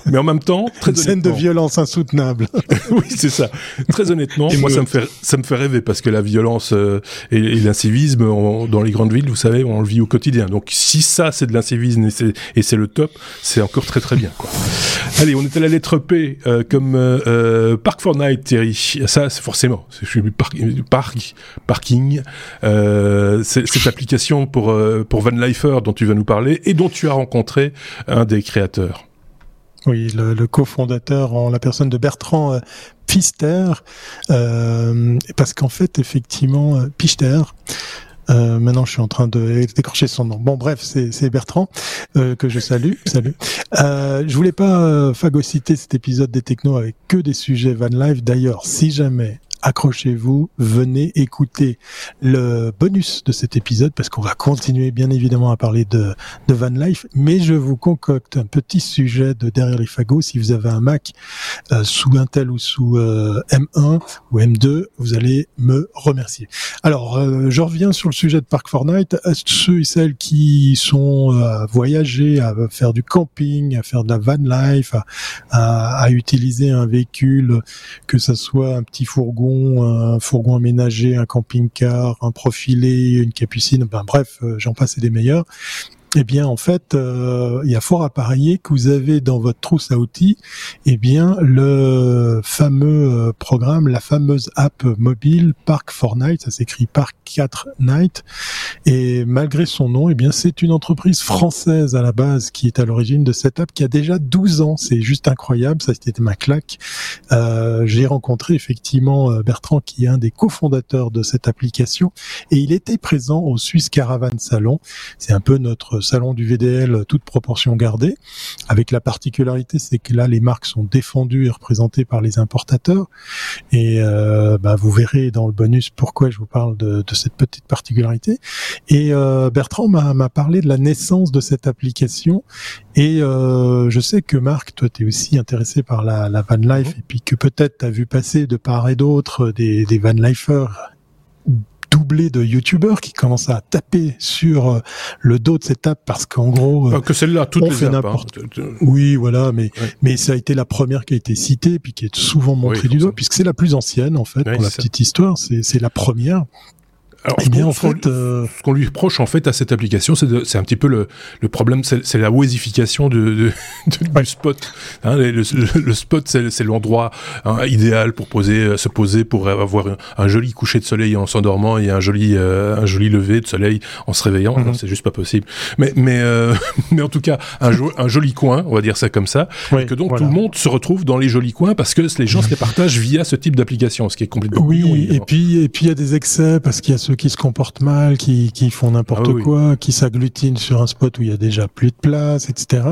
Mais en même temps, très une scène de violence insoutenable. oui, c'est ça. Très honnêtement, moi ça me fait ça me fait rêver parce que la violence euh, et, et l'incivisme dans les grandes villes, vous savez, on le vit au quotidien. Donc si ça c'est de l'incivisme et c'est le top, c'est encore très très bien. Quoi. Allez, on est à la lettre P euh, comme euh, euh Park Fortnite, Thierry. Ça, c'est forcément. Je suis park, park parking. Euh, cette application pour euh, pour Van Lifer dont tu vas nous parler et dont tu as rencontré un des créateurs. Oui, le, le cofondateur en la personne de Bertrand Pfister, parce qu'en fait, effectivement, Pichter, euh, maintenant, je suis en train de décrocher son nom. Bon, bref, c'est Bertrand euh, que je salue. Salut. Euh, je voulais pas euh, phagocyter cet épisode des technos avec que des sujets van life. D'ailleurs, si jamais accrochez-vous, venez écouter le bonus de cet épisode parce qu'on va continuer bien évidemment à parler de, Van Life, mais je vous concocte un petit sujet de derrière les fagots. Si vous avez un Mac euh, sous Intel ou sous euh, M1 ou M2, vous allez me remercier. Alors, euh, je reviens sur le sujet de Park Fortnite. Ceux et celles qui sont à voyager, à faire du camping, à faire de la van life, à, à, à utiliser un véhicule, que ça soit un petit fourgon un fourgon aménagé, un camping-car, un profilé, une capucine, bref, euh, j'en passe et des meilleurs. Eh bien en fait, euh, il y a fort à parier que vous avez dans votre trousse à outils, eh bien le fameux euh, programme, la fameuse app mobile Park 4 Night, ça s'écrit Park 4 Night, et malgré son nom, eh bien c'est une entreprise française à la base qui est à l'origine de cette app qui a déjà 12 ans. C'est juste incroyable, ça c'était ma claque. Euh, J'ai rencontré effectivement euh, Bertrand qui est un des cofondateurs de cette application et il était présent au Swiss Caravan Salon. C'est un peu notre salon du VDL, toute proportion gardée, avec la particularité, c'est que là, les marques sont défendues et représentées par les importateurs. Et euh, bah, vous verrez dans le bonus pourquoi je vous parle de, de cette petite particularité. Et euh, Bertrand m'a parlé de la naissance de cette application. Et euh, je sais que Marc, toi, tu es aussi intéressé par la, la van life, et puis que peut-être tu as vu passer de part et d'autre des, des van lifers doublé de youtubeurs qui commencent à taper sur euh, le dos de cette app parce qu'en gros Pas que celle-là, toutes on les fait hein. n'importe- oui voilà mais Ouais. mais ça a été la première qui a été citée puis qui est souvent montrée Oui, du doigt puisque c'est la plus ancienne en fait Ouais, pour la ça. petite histoire c'est c'est la première Alors, et ce bien qu'on- en ce fait euh, ce qu'on lui reproche en fait à cette application, c'est un petit peu le, le problème, c'est la wesification de, de- de- du spot. Hein, le, le- le spot, c'est c'est l'endroit hein, idéal pour poser, euh, se poser, pour avoir un, un joli coucher de soleil en s'endormant et un joli, euh, un joli lever de soleil en se réveillant. Mhm. Non, C'est juste pas possible. Mais, mais, euh, mais en tout cas, un, jo- un joli coin, on va dire ça comme ça, ouais, que donc voilà. tout le monde se retrouve dans les jolis coins parce que les gens se les partagent via ce type d'application, ce qui est complètement Oui, et puis et puis il y a des excès parce qu'il y a ceux qui se comportent mal, qui qui font n'importe Ah oui. quoi, qui s'agglutinent sur un spot où il y a déjà plus de place, etc.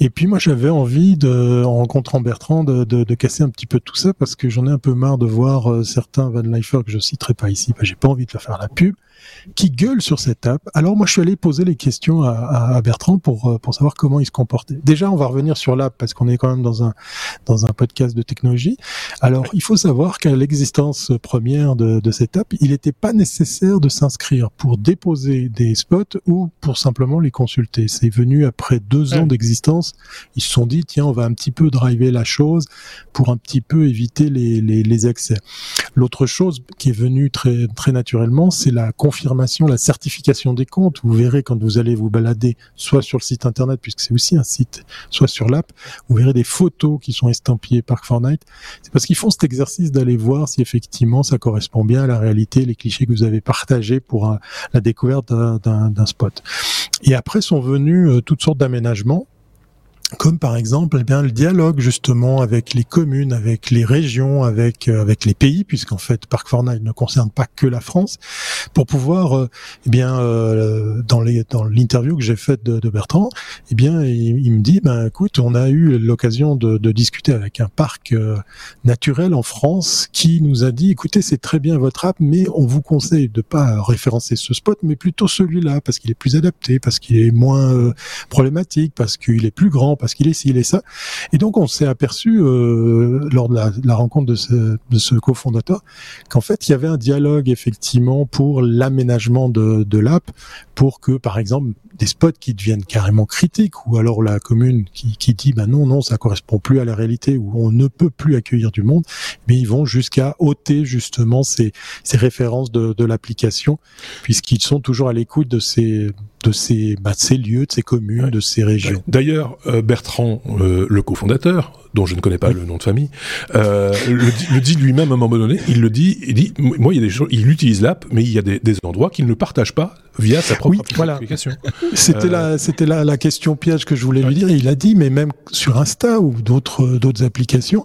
Et puis moi j'avais envie de, en rencontrant Bertrand, de, de, de casser un petit peu tout ça parce que j'en ai un peu marre de voir euh, certains van lifers que je citerai pas ici, que j'ai pas envie de leur faire la pub, qui gueulent sur cette app. Alors moi je suis allé poser les questions à, à, à Bertrand pour euh, pour savoir comment il se comportait. Déjà on va revenir sur l'app parce qu'on est quand même dans un dans un podcast de technologie. Alors, il faut savoir qu'à l'existence première de, de cette app, il n'était pas nécessaire de s'inscrire pour déposer des spots ou pour simplement les consulter. C'est venu après deux ans d'existence. Ils se sont dit, tiens, on va un petit peu driver la chose pour un petit peu éviter les, les, les accès. L'autre chose qui est venue très, très naturellement, c'est la la certification des comptes. Vous verrez quand vous allez vous balader, soit sur le site internet, puisque c'est aussi un site, soit sur l'app, vous verrez des photos qui sont estampillées Park Fortnite. C'est parce qu'ils font cet exercice d'aller voir si effectivement ça correspond bien à la réalité, les clichés que vous avez partagés pour un- la découverte d'un spot. Et après sont venus euh, toutes sortes d'aménagements comme par exemple eh bien le dialogue justement avec les communes, avec les régions, avec euh, avec les pays, puisqu'en fait Parc Fortnite ne concerne pas que la France, pour pouvoir euh, eh bien euh, dans les dans l'interview que j'ai faite de, de Bertrand, eh bien il, il me dit ben écoute on a eu l'occasion de, de discuter avec un parc euh, naturel en France qui nous a dit écoutez c'est très bien votre app mais on vous conseille de pas référencer ce spot mais plutôt celui-là parce qu'il est plus adapté parce qu'il est moins euh, problématique parce qu'il est plus grand parce qu'il est il est ça. Et donc on s'est aperçu euh, lors de la, rencontre de ce, de ce cofondateur qu'en fait il y avait un dialogue effectivement pour l'aménagement de, de l'app pour que par exemple des spots qui deviennent carrément critiques ou alors la commune qui, qui dit ben non non ça correspond plus à la réalité où on ne peut plus accueillir du monde mais ils vont jusqu'à ôter justement ces, ces références de, de l'application puisqu'ils sont toujours à l'écoute de ces de ces, bah, de ces lieux, de ces communes, Ouais. de ces régions. D'ailleurs, euh, Bertrand, euh, le cofondateur, dont je ne connais pas Oui. le nom de famille, euh, le, dit- le dit lui-même à un moment donné. Il le dit, il dit, moi, il y a des choses, il utilise l'app, mais il y a des, des endroits qu'il ne partage pas via sa propre Oui, voilà. application. C'était Euh, la, c'était la, la question piège que je voulais Ouais. lui dire. Il a dit, mais même sur Insta ou d'autres, d'autres applications,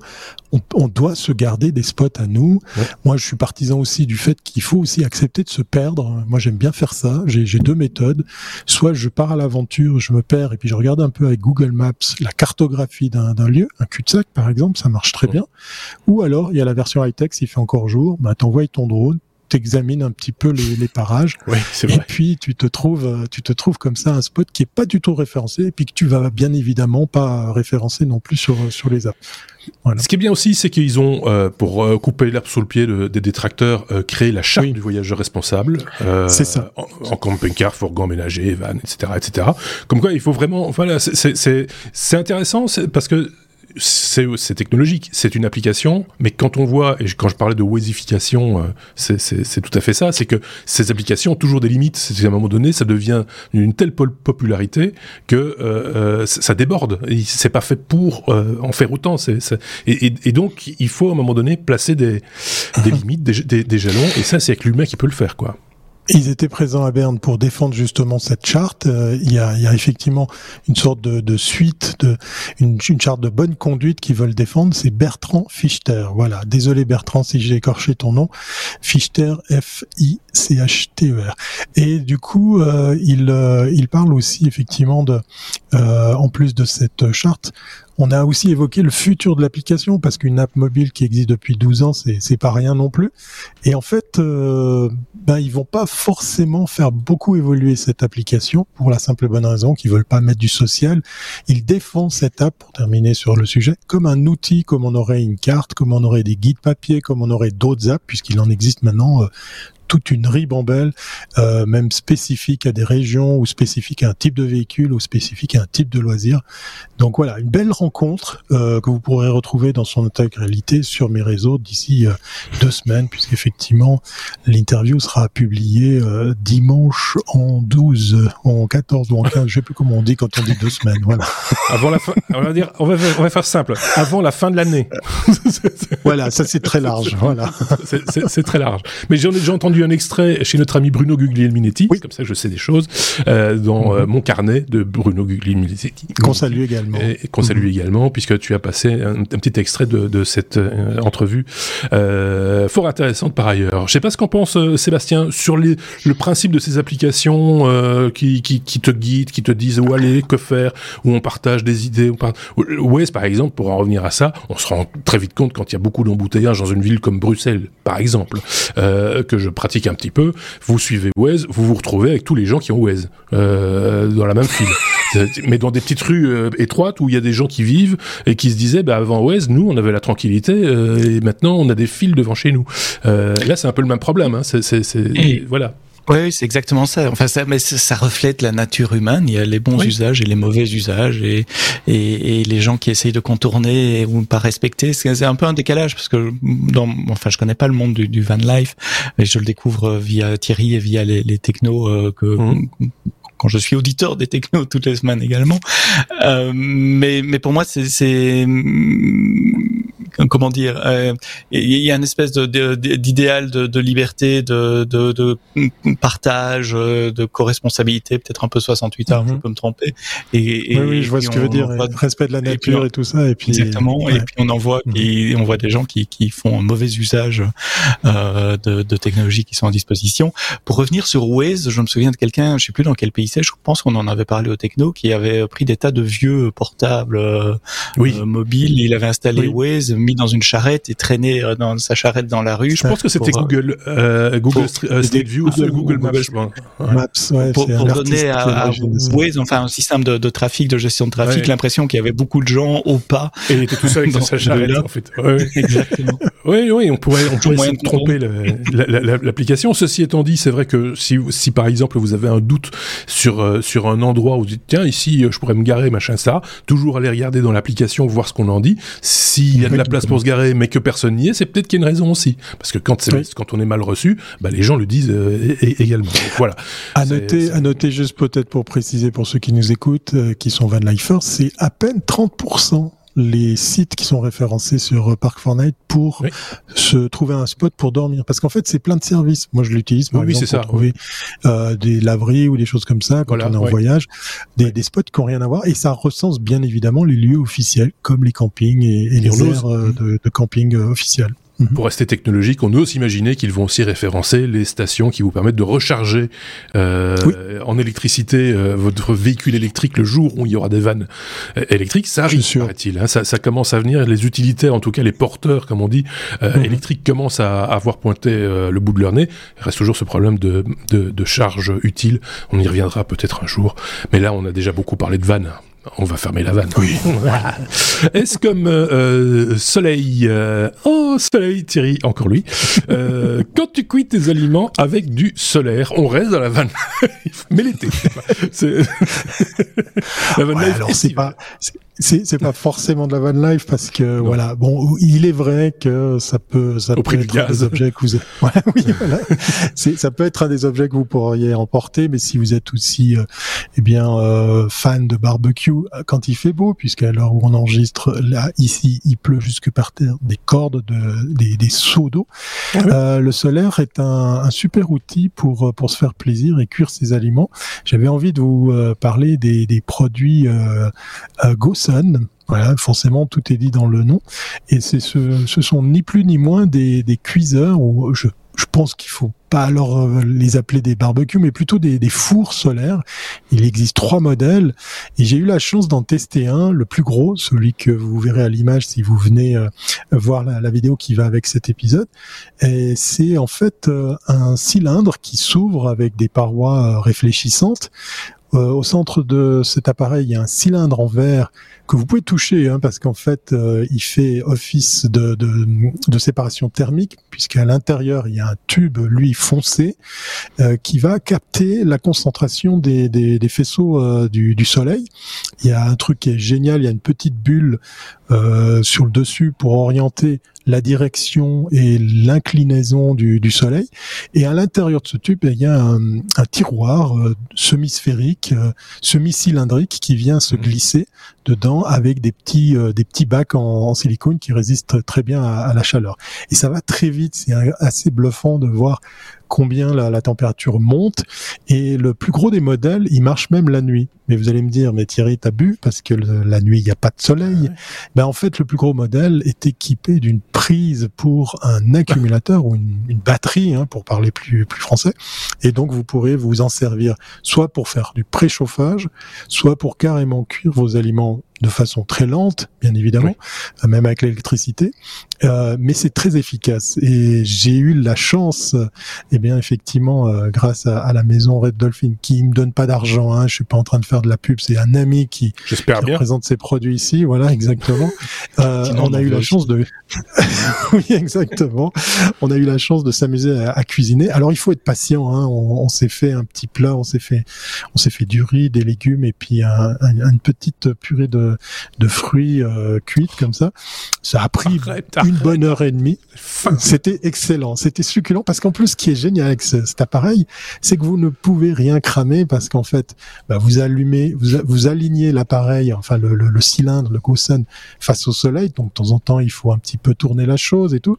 on, on doit se garder des spots à nous. Ouais. Moi, je suis partisan aussi du fait qu'il faut aussi accepter de se perdre. Moi, j'aime bien faire ça. J'ai deux méthodes. Soit je pars à l'aventure, je me perds et puis je regarde un peu avec Google Maps la cartographie d'un, lieu, un cul-de-sac par exemple, ça marche très Ouais. bien. Ou alors, il y a la version high-tech, s'il fait encore jour, bah, t'envoies ton drone, t'examines un petit peu les, les parages Oui, c'est et puis tu te trouves, euh, tu te trouves comme ça un spot qui est pas du tout référencé, et puis que tu vas bien évidemment pas référencer non plus sur sur les apps. Voilà. Ce qui est bien aussi, c'est qu'ils ont, euh, pour euh, couper l'herbe sous le pied de- des détracteurs, euh, créé la charte Oui. du voyageur responsable. euh, C'est ça. En, en camping-car, fourgon ménager, van, etc., etc. Comme quoi, il faut vraiment, voilà, c'est- c'est c'est- c'est intéressant parce que c'est technologique, c'est une application, mais quand on voit, et quand je parlais de Wazification, euh, c'est tout à fait ça, c'est que ces applications ont toujours des limites. C'est à un moment donné, ça devient une telle popularité que euh, euh ça déborde. C'est pas fait pour euh, en faire autant. c'est et, et, et, donc, il faut à un moment donné placer des, des limites, des, des, des jalons, et ça, c'est avec l'humain qui peut le faire, quoi. Ils étaient présents à Berne pour défendre justement cette charte. Euh, il, y a, effectivement une sorte de, suite, de, une, charte de bonne conduite qu'ils veulent défendre. C'est Bertrand Fichter. Voilà. Désolé Bertrand si j'ai écorché ton nom. Fichter, F-I-C-H-T-E-R. Et du coup, euh, il, euh, il parle aussi effectivement de, en plus de cette charte, on a aussi évoqué le futur de l'application parce qu'une app mobile qui existe depuis 12 ans, c'est c'est pas rien non plus. Et en fait, euh, ben ils vont pas forcément faire beaucoup évoluer cette application pour la simple et bonne raison qu'ils veulent pas mettre du social. Ils défendent cette app pour terminer sur le sujet comme un outil, comme on aurait une carte, comme on aurait des guides papier, comme on aurait d'autres apps puisqu'il en existe maintenant euh, toute une ribambelle, euh, même spécifique à des régions ou spécifique à un type de véhicule ou spécifique à un type de loisir. Donc voilà, une belle rencontre euh, que vous pourrez retrouver dans son intégralité sur mes réseaux d'ici euh, deux semaines, puisqu'effectivement l'interview sera publiée dimanche en 12, en 14 ou en 15, je sais plus comment on dit quand on dit deux semaines. Voilà. Avant la fin, on va dire, on va, on va faire simple. Avant la fin de l'année. voilà, ça c'est très large. Voilà. C'est très large. Mais j'en ai déjà entendu un extrait chez notre ami Bruno Guglielminetti, oui. comme ça je sais des choses, euh, dans euh, mon carnet de Bruno Guglielminetti. Qu'on salue également. Et, qu'on salue mhm. également, puisque tu as passé un, petit extrait de, de cette euh, entrevue fort intéressante par ailleurs. Je sais pas ce qu'en pense Sébastien sur les, le principe de ces applications qui, qui, qui, te guident, qui te disent où aller, que faire, où on partage des idées. Par... Waze, par exemple, pour en revenir à ça, on se rend très vite compte quand il y a beaucoup d'embouteillages dans une ville comme Bruxelles, par exemple, que je pratique un petit peu, vous suivez Waze, vous vous retrouvez avec tous les gens qui ont Waze euh, dans la même file. Mais dans des petites rues euh, étroites où il y a des gens qui vivent et qui se disaient, bah avant Waze, nous on avait la tranquillité euh, et maintenant on a des fils devant chez nous. Euh, là c'est un peu le même problème. Hein. C'est, voilà. Oui, c'est exactement ça. Enfin, ça, mais ça, reflète la nature humaine. Il y a les bons usages et les mauvais usages, et, et, et, les gens qui essayent de contourner ou pas respecter. C'est un peu un décalage parce que, dans, enfin, je connais pas le monde du, du van life, mais je le découvre via Thierry et via les, les technos euh, que mmh. quand je suis auditeur des technos toutes les semaines également. Euh, mais, mais pour moi, c'est comment dire, euh, il y a une espèce d'idéal de, de, liberté, de, de, de, partage, euh, de co-responsabilité, peut-être un peu 68 heures, je mhm. peux me tromper. Et, oui, oui, je vois ce que tu veux dire, respect de la nature et, tout ça, et puis exactement. Et puis on en voit, mhm. on voit des gens qui, qui font un mauvais usage euh, de, de technologies qui sont à disposition. Pour revenir sur Waze, je me souviens de quelqu'un, je sais plus dans quel pays c'est, je pense qu'on en avait parlé au techno, qui avait pris des tas de vieux portables euh, oui. mobiles, il avait installé Waze mis dans une charrette et traîné euh, dans sa charrette dans la rue. Je pense que c'était euh, Google, euh, Google Street View, Google, Google, Maps. Maps pour, pour donner à, Waze, enfin un système de, de, trafic, de gestion de trafic, l'impression qu'il y avait beaucoup de gens au pas. Et il était tout seul dans sa charrette, en fait. Ouais, Exactement. oui, oui, on pourrait, on pourrait essayer de tromper l'application. Ceci étant dit, c'est vrai que si, si par exemple vous avez un doute sur sur un endroit où vous dites tiens ici je pourrais me garer machin ça, toujours aller regarder dans l'application voir ce qu'on en dit. S'il y a de la place pour se garer, mais que personne n'y est, c'est peut-être qu'il y a une raison aussi. Parce que quand, quand on est mal reçu, bah, les gens le disent euh, également. voilà. À noter, à noter juste peut-être pour préciser pour ceux qui nous écoutent, euh, qui sont van lifers, c'est à peine 30% les sites qui sont référencés sur euh, Park Fortnite pour se trouver un spot pour dormir. Parce qu'en fait, c'est plein de services. Moi, je l'utilise par exemple pour trouver euh, des laveries ou des choses comme ça quand on est en voyage, des, des, spots qui n'ont rien à voir. Et ça recense bien évidemment les lieux officiels comme les campings et, les aires euh, de, de, camping officiels. Mhm. Pour rester technologique, on ose imaginer qu'ils vont aussi référencer les stations qui vous permettent de recharger euh, en électricité euh, votre véhicule électrique le jour où il y aura des vannes euh, électriques. Ça arrive, paraît-il. Hein, ça, ça, commence à venir. Les utilitaires, en tout cas les porteurs, comme on dit, euh, mhm. électriques, commencent à, avoir pointé euh, le bout de leur nez. Il reste toujours ce problème de, de, de charge utile. On y reviendra peut-être un jour. Mais là, on a déjà beaucoup parlé de vannes. On va fermer la vanne. Oui. Est-ce comme euh, Soleil euh, Oh, Soleil, Thierry, encore lui. Euh, quand tu cuis tes aliments avec du solaire, on reste dans la vanne. Mais l'été. la vanne alors c'est pas c'est pas forcément de la van life parce que voilà. Bon il est vrai que ça peut ça Au peut être un des objets que vous ouais, oui voilà. C'est ça peut être un des objets que vous pourriez emporter mais si vous êtes aussi euh, eh bien euh, fan de barbecue euh, quand il fait beau puisque à l'heure où on enregistre là ici il pleut jusque par terre des cordes de des, des seaux d'eau. Ah oui. Euh, le solaire est un, un super outil pour euh, pour se faire plaisir et cuire ses aliments. J'avais envie de vous euh, parler des, des produits euh, euh, Voilà, forcément, tout est dit dans le nom. Et c'est ce, sont ni plus ni moins des, cuiseurs, ou je, je pense qu'il faut pas alors euh, les appeler des barbecues, mais plutôt des, fours solaires. Il existe trois modèles, et j'ai eu la chance d'en tester un, le plus gros, celui que vous verrez à l'image si vous venez euh, voir la, vidéo qui va avec cet épisode. Et c'est en fait euh, un cylindre qui s'ouvre avec des parois réfléchissantes. Au centre de cet appareil, il y a un cylindre en verre que vous pouvez toucher, hein, parce qu'en fait, euh, il fait office de, de, de séparation thermique, puisqu'à l'intérieur, il y a un tube, lui, foncé, euh, qui va capter la concentration des, des, des faisceaux euh, du, du Soleil. Il y a un truc qui est génial, il y a une petite bulle euh, sur le dessus pour orienter la direction et l'inclinaison du, du Soleil. Et à l'intérieur de ce tube, il y a un, un tiroir euh, semi-sphérique, euh, semi-cylindrique qui vient se Mhm. glisser dedans avec des petits euh, des petits bacs en, en silicone qui résistent très bien à, à la chaleur. Et ça va très vite. C'est assez bluffant de voir combien la, la température monte. Et le plus gros des modèles, il marche même la nuit. Mais vous allez me dire, mais Thierry, t'as bu parce que le- la nuit, il n'y a pas de soleil. Ben en fait, le plus gros modèle est équipé d'une prise pour un accumulateur ou une, une batterie, hein, pour parler plus plus français. Et donc, vous pourrez vous en servir soit pour faire du préchauffage, soit pour carrément cuire vos aliments de façon très lente, bien évidemment, euh, même avec l'électricité. Euh, mais c'est très efficace. Et j'ai eu la chance, euh, eh bien effectivement, euh, grâce à, à la maison Red Dolphin, qui me donne pas d'argent, hein, je suis pas en train de faire de la pub, c'est un ami qui, J'espère qui bien. représente ses produits ici, voilà, exactement. Euh, on a eu la chance de, oui, exactement. On a eu la chance de s'amuser à, à cuisiner. Alors, il faut être patient. Hein. On, on s'est fait un petit plat, on s'est fait, on s'est fait du riz, des légumes et puis un- un- une petite purée de, de fruits euh, cuites comme ça. Ça a pris Arrête, une bonne heure et demie. C'était excellent, c'était succulent parce qu'en plus, ce qui est génial avec ce- cet appareil, c'est que vous ne pouvez rien cramer parce qu'en fait, bah, vous allumez, vous, alignez l'appareil, enfin le, le, le cylindre, le GoSun face au soleil. Donc de temps en temps, il faut un petit peu tourner la chose et tout.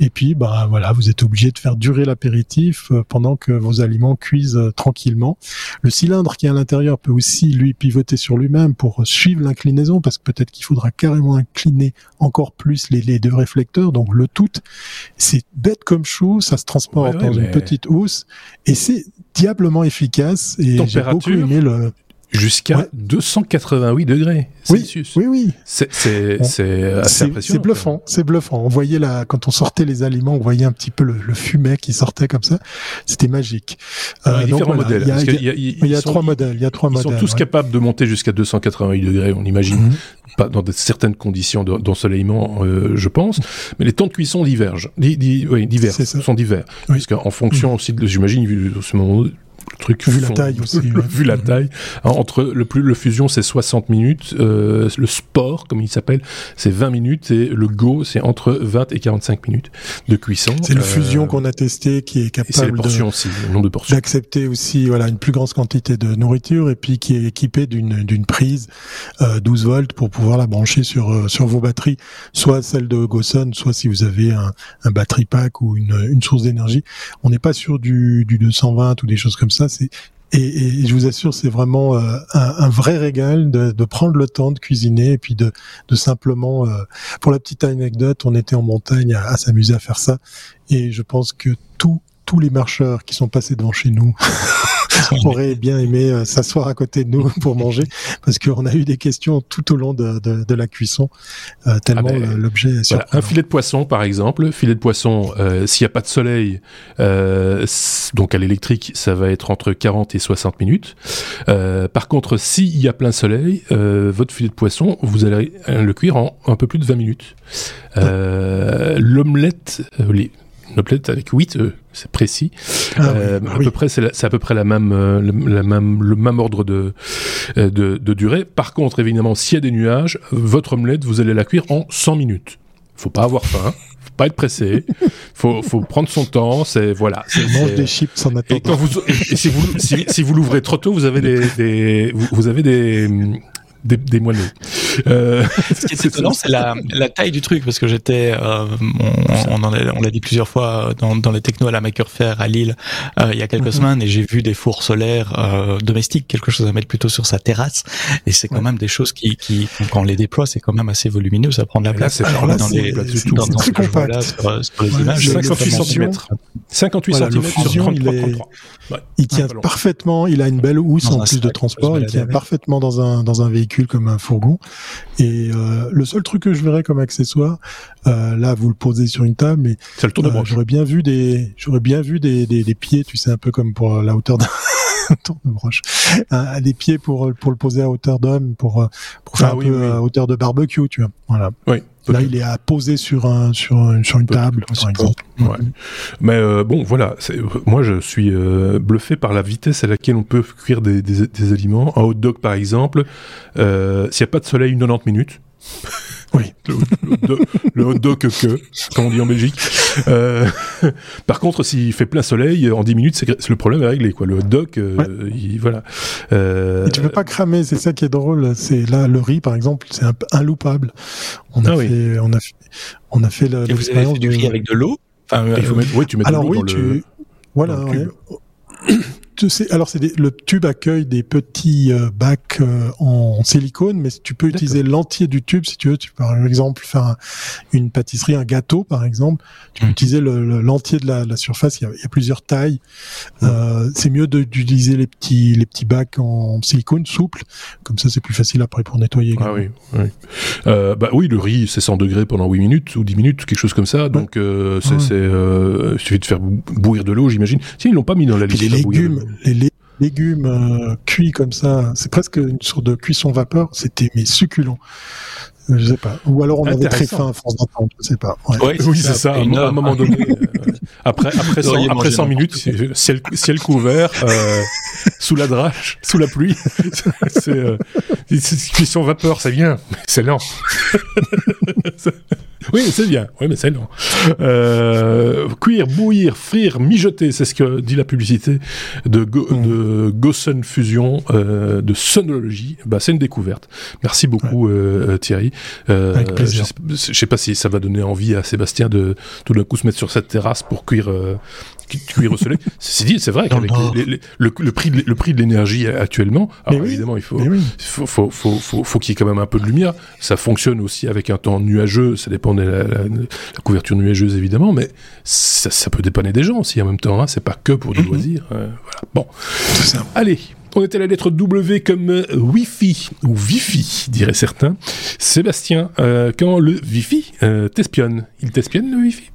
Et puis, bah voilà, vous êtes obligé de faire durer l'apéritif euh, pendant que vos aliments cuisent euh, tranquillement. Le cylindre qui est à l'intérieur peut aussi lui pivoter sur lui-même pour suivre l'inclinaison parce que peut-être qu'il faudra carrément incliner encore plus les, les deux réflecteurs. Donc le tout, c'est bête comme chou, ça se transporte Ouais, ouais, dans mais- une petite housse et c'est diablement efficace. Et j'ai beaucoup aimé le. Jusqu'à Ouais. 288 degrés Oui, Celsius. oui, oui. C'est c'est Bon. c'est assez impressionnant. c'est bluffant, c'est bluffant. On voyait là, quand on sortait les aliments, on voyait un petit peu le, le fumet qui sortait comme ça. C'était magique. Alors, il y a donc différents voilà, modèles. Il y a, parce il y a- qu'il y a- ils il y a sont- trois modèles. Il y a trois Ils modèles. sont tous ouais. capables de monter jusqu'à 288 degrés, on imagine. Mhm. Pas dans de- certaines conditions de- d'ensoleillement, euh, je pense. Mais les temps de cuisson divergent. Di- di- oui, divers. Sont divers. Oui. Parce qu'en fonction aussi, de, j'imagine, vu ce moment le truc Vu la taille aussi, ouais. vu la taille. Alors, entre le plus le fusion c'est 60 minutes euh, le sport comme il s'appelle c'est 20 minutes et le go c'est entre 20 et 45 minutes de cuisson. C'est le Euh, fusion qu'on a testé qui est capable de, portions aussi le nombre de portions. d'accepter aussi voilà une plus grande quantité de nourriture et puis qui est équipé d'une d'une prise euh, 12 volts pour pouvoir la brancher sur euh, sur vos batteries soit celle de Gosun soit si vous avez un, un battery pack ou une, une source d'énergie. On n'est pas sur du, du 220 ou des choses comme ça c'est et, et je vous assure, c'est vraiment euh, un, vrai régal de, prendre le temps de cuisiner et puis de, de simplement, euh, pour la petite anecdote, on était en montagne à, à s'amuser à faire ça. Et je pense que tous tous les marcheurs qui sont passés devant chez nous auraient bien aimé euh, s'asseoir à côté de nous pour manger parce qu'on a eu des questions tout au long de, de, de la cuisson euh, tellement Ah ben, l'objet est Voilà, surprenant. un filet de poisson, par exemple. Filet de poisson, euh, s'il n'y a pas de soleil, euh, donc à l'électrique, ça va être entre 40 et 60 minutes. Par contre, s'il y a plein soleil, votre filet de poisson, vous allez le cuire en un peu plus de 20 minutes. L'omelette, les l'omelette avec 8 œufs, c'est précis. Ah Euh, bah à oui. peu près, c'est à peu près la même, euh, le, la même, le même ordre de de, de durée. Par contre, évidemment, s'il y a des nuages, votre omelette, vous allez la cuire en 100 minutes. Faut pas avoir faim pas être pressé. faut, faut prendre son temps. C'est voilà. Mange des chips en attendant. Et quand vous, et si vous, si, si vous l'ouvrez trop tôt, vous avez des, des vous, vous avez des des, des moineaux. Euh, Ce qui est étonnant, c'est la, la, taille du truc, parce que j'étais, euh, on, on, on l'a dit plusieurs fois dans, dans les technos à la Maker Faire à Lille euh, il y a quelques mm -hmm. semaines, et j'ai vu des fours solaires euh, domestiques, quelque chose à mettre plutôt sur sa terrasse, et c'est quand ouais. même des choses qui, qui, quand on les déploie, c'est quand même assez volumineux, ça prend de la place. Là, alors là, dans les, dans, dans très compact. Là, sur, sur les images, 58 cm. 58 voilà, cm sur 33, il, est, ouais, il tient parfaitement, il a une belle housse en plus de transport, il tient parfaitement dans un, dans un véhicule comme un fourgon. Et euh, le seul truc que je verrais comme accessoire, euh, là vous le posez sur une table, mais le tour de euh, j'aurais bien vu des, j'aurais bien vu des, des, des, pieds, tu sais un peu comme pour la hauteur d'un de broche, euh, des pieds pour pour le poser à hauteur d'homme, pour pour faire ah, un oui, peu oui. à hauteur de barbecue, tu vois. Voilà. Oui. Là, il est à poser sur un sur un, sur une table, par exemple. Ouais. Mais euh, bon, voilà. Moi, je suis euh, bluffé par la vitesse à laquelle on peut cuire des, des, des aliments. Un hot dog, par exemple, euh, s'il n'y a pas de soleil, une 90 minutes. Oui. Le, hot dog que, comme on dit en Belgique. Euh, par contre, s'il fait plein soleil, en 10 minutes, c'est le problème est réglé. Quoi. Le hot dog, euh, ouais. il, voilà. Euh... Et tu peux pas cramer, c'est ça qui est drôle. C'est là le riz, par exemple, c'est un inloupable. On a ah fait, oui. on a fait, on a fait. Le, Et vous avez fait du riz avec de l'eau? Enfin, il faut mettre, oui, tu mets de Alors l'eau oui, dans tu, le, voilà. Dans le sais, alors c'est le tube accueille des petits euh, bacs euh, en silicone, mais tu peux utiliser l'entier du tube si tu veux. Tu peux par exemple faire un, une pâtisserie, un gâteau par exemple. Tu peux mmh. utiliser l'entier le, de la, la, surface. Il y a, il y a plusieurs tailles. Mmh. Euh, c'est mieux d'utiliser les petits les petits bacs en silicone souple, comme ça c'est plus facile après pour nettoyer. Ah oui, oui. Euh, bah oui, le riz c'est 100 degrés pendant 8 minutes ou 10 minutes, quelque chose comme ça. Donc euh, c'est ouais. il suffit de faire bouillir de l'eau, j'imagine. Si ils l'ont pas mis dans la liste. Les légumes les légumes euh, cuits comme ça, c'est presque une sorte de cuisson vapeur, c'était mais succulent. Je sais pas. Ou alors on avait très faim à France d'attente, je sais pas. Ouais. Ouais, oui, c'est ça. À un moment donné, euh, après après 100, après 100 minutes, ciel, ciel couvert, euh, sous la drache, sous la pluie, c'est euh, cuisson vapeur, ça vient, c'est lent. Oui, c'est bien. Oui, mais c'est lent. Euh, cuire, bouillir, frire, mijoter, c'est ce que dit la publicité de, Go, mmh. de Gossen Fusion, euh, de Sonology. Bah, c'est une découverte. Merci beaucoup, ouais. euh, Thierry. Euh, Avec plaisir. Je, je sais pas si ça va donner envie à Sébastien de tout d'un coup se mettre sur cette terrasse pour cuire euh, cuire au soleil. C'est dit, c'est vrai qu'avec le, le, prix de, le prix de l'énergie actuellement, alors évidemment, il faut, oui. faut, faut, faut, faut, faut qu'il y ait quand même un peu de lumière. Ça fonctionne aussi avec un temps nuageux. Ça dépend la, la, la couverture nuageuse, évidemment, mais ça, ça, peut dépanner des gens aussi en même temps. Hein. C'est pas que pour du mm -hmm. loisir. Euh, voilà. Bon. Allez. On était à la lettre W comme euh, Wi-Fi, ou Wi-Fi, diraient certains. Sébastien, euh, quand le Wi-Fi euh, t'espionne, il t'espionne le Wi-Fi?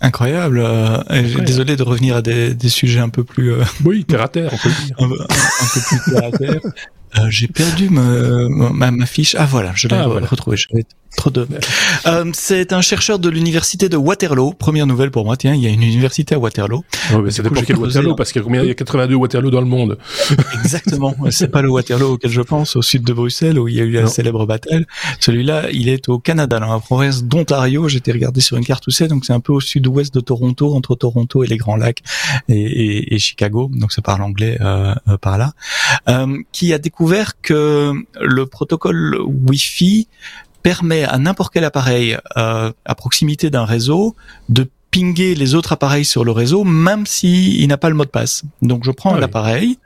Incroyable. Euh, Incroyable. Désolé de revenir à des, des, sujets un peu plus. Euh, oui, terre à terre, on peut dire. un, un, un, peu plus terre à terre. Euh, j'ai perdu ma, ma, ma, fiche. Ah voilà, je l'ai ah, voilà. retrouvée. Trop de. Euh, c'est un chercheur de l'université de Waterloo. Première nouvelle pour moi. Tiens, il y a une université à Waterloo. Ouais, ça dépend quel Waterloo, parce qu'il y, a 82 Waterloo dans le monde. Exactement. c'est pas le Waterloo auquel je pense, au sud de Bruxelles, où il y a eu la non. célèbre bataille. Celui-là, il est au Canada, dans la province d'Ontario. J'étais regardé sur une carte où c'est, donc c'est un peu au sud-ouest de Toronto, entre Toronto et les Grands Lacs et, et, et Chicago. Donc ça parle anglais euh, euh, par là. Euh, qui a découvert que le protocole Wi-Fi permet à n'importe quel appareil euh, à proximité d'un réseau de pinguer les autres appareils sur le réseau, même s'il il n'a pas le mot de passe. Donc je prends ah un appareil,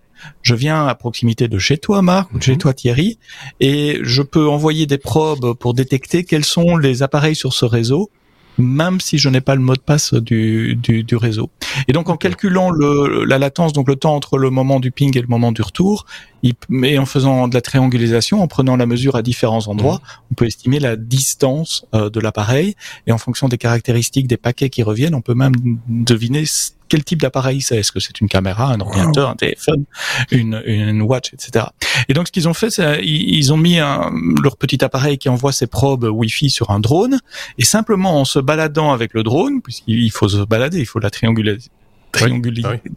je viens à proximité de chez toi, Marc, ou de chez mhm. toi, Thierry, et je peux envoyer des probes pour détecter quels sont les appareils sur ce réseau même si je n'ai pas le mot de passe du, du, du réseau. Et donc en calculant le, la latence, donc le temps entre le moment du ping et le moment du retour, et en faisant de la triangulisation, en prenant la mesure à différents endroits, mmh. on peut estimer la distance euh, de l'appareil, et en fonction des caractéristiques des paquets qui reviennent, on peut même deviner quel type d'appareil c'est? Est-ce que c'est une caméra, un ordinateur, un téléphone, une, une watch, etc. Et donc ce qu'ils ont fait, c'est ils ont mis un, leur petit appareil qui envoie ses probes Wi-Fi sur un drone, et simplement en se baladant avec le drone, puisqu'il faut se balader, il faut la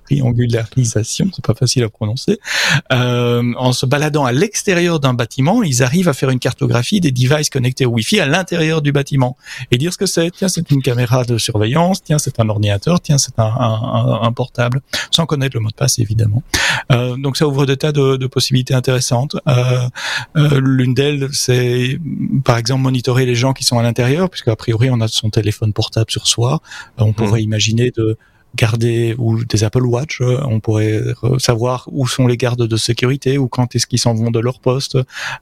triangularisation, c'est pas facile à prononcer. Euh, en se baladant à l'extérieur d'un bâtiment, ils arrivent à faire une cartographie des devices connectés au Wi-Fi à l'intérieur du bâtiment et dire ce que c'est. Tiens, c'est une caméra de surveillance. Tiens, c'est un ordinateur. Tiens, c'est un, un, un, portable, sans connaître le mot de passe évidemment. Euh, donc ça ouvre des tas de, de possibilités intéressantes. Euh, euh, L'une d'elles, c'est par exemple monitorer les gens qui sont à l'intérieur, puisque a priori on a son téléphone portable sur soi. Euh, on pourrait mmh. imaginer de garder ou des Apple Watch, euh, on pourrait savoir où sont les gardes de sécurité ou quand est-ce qu'ils s'en vont de leur poste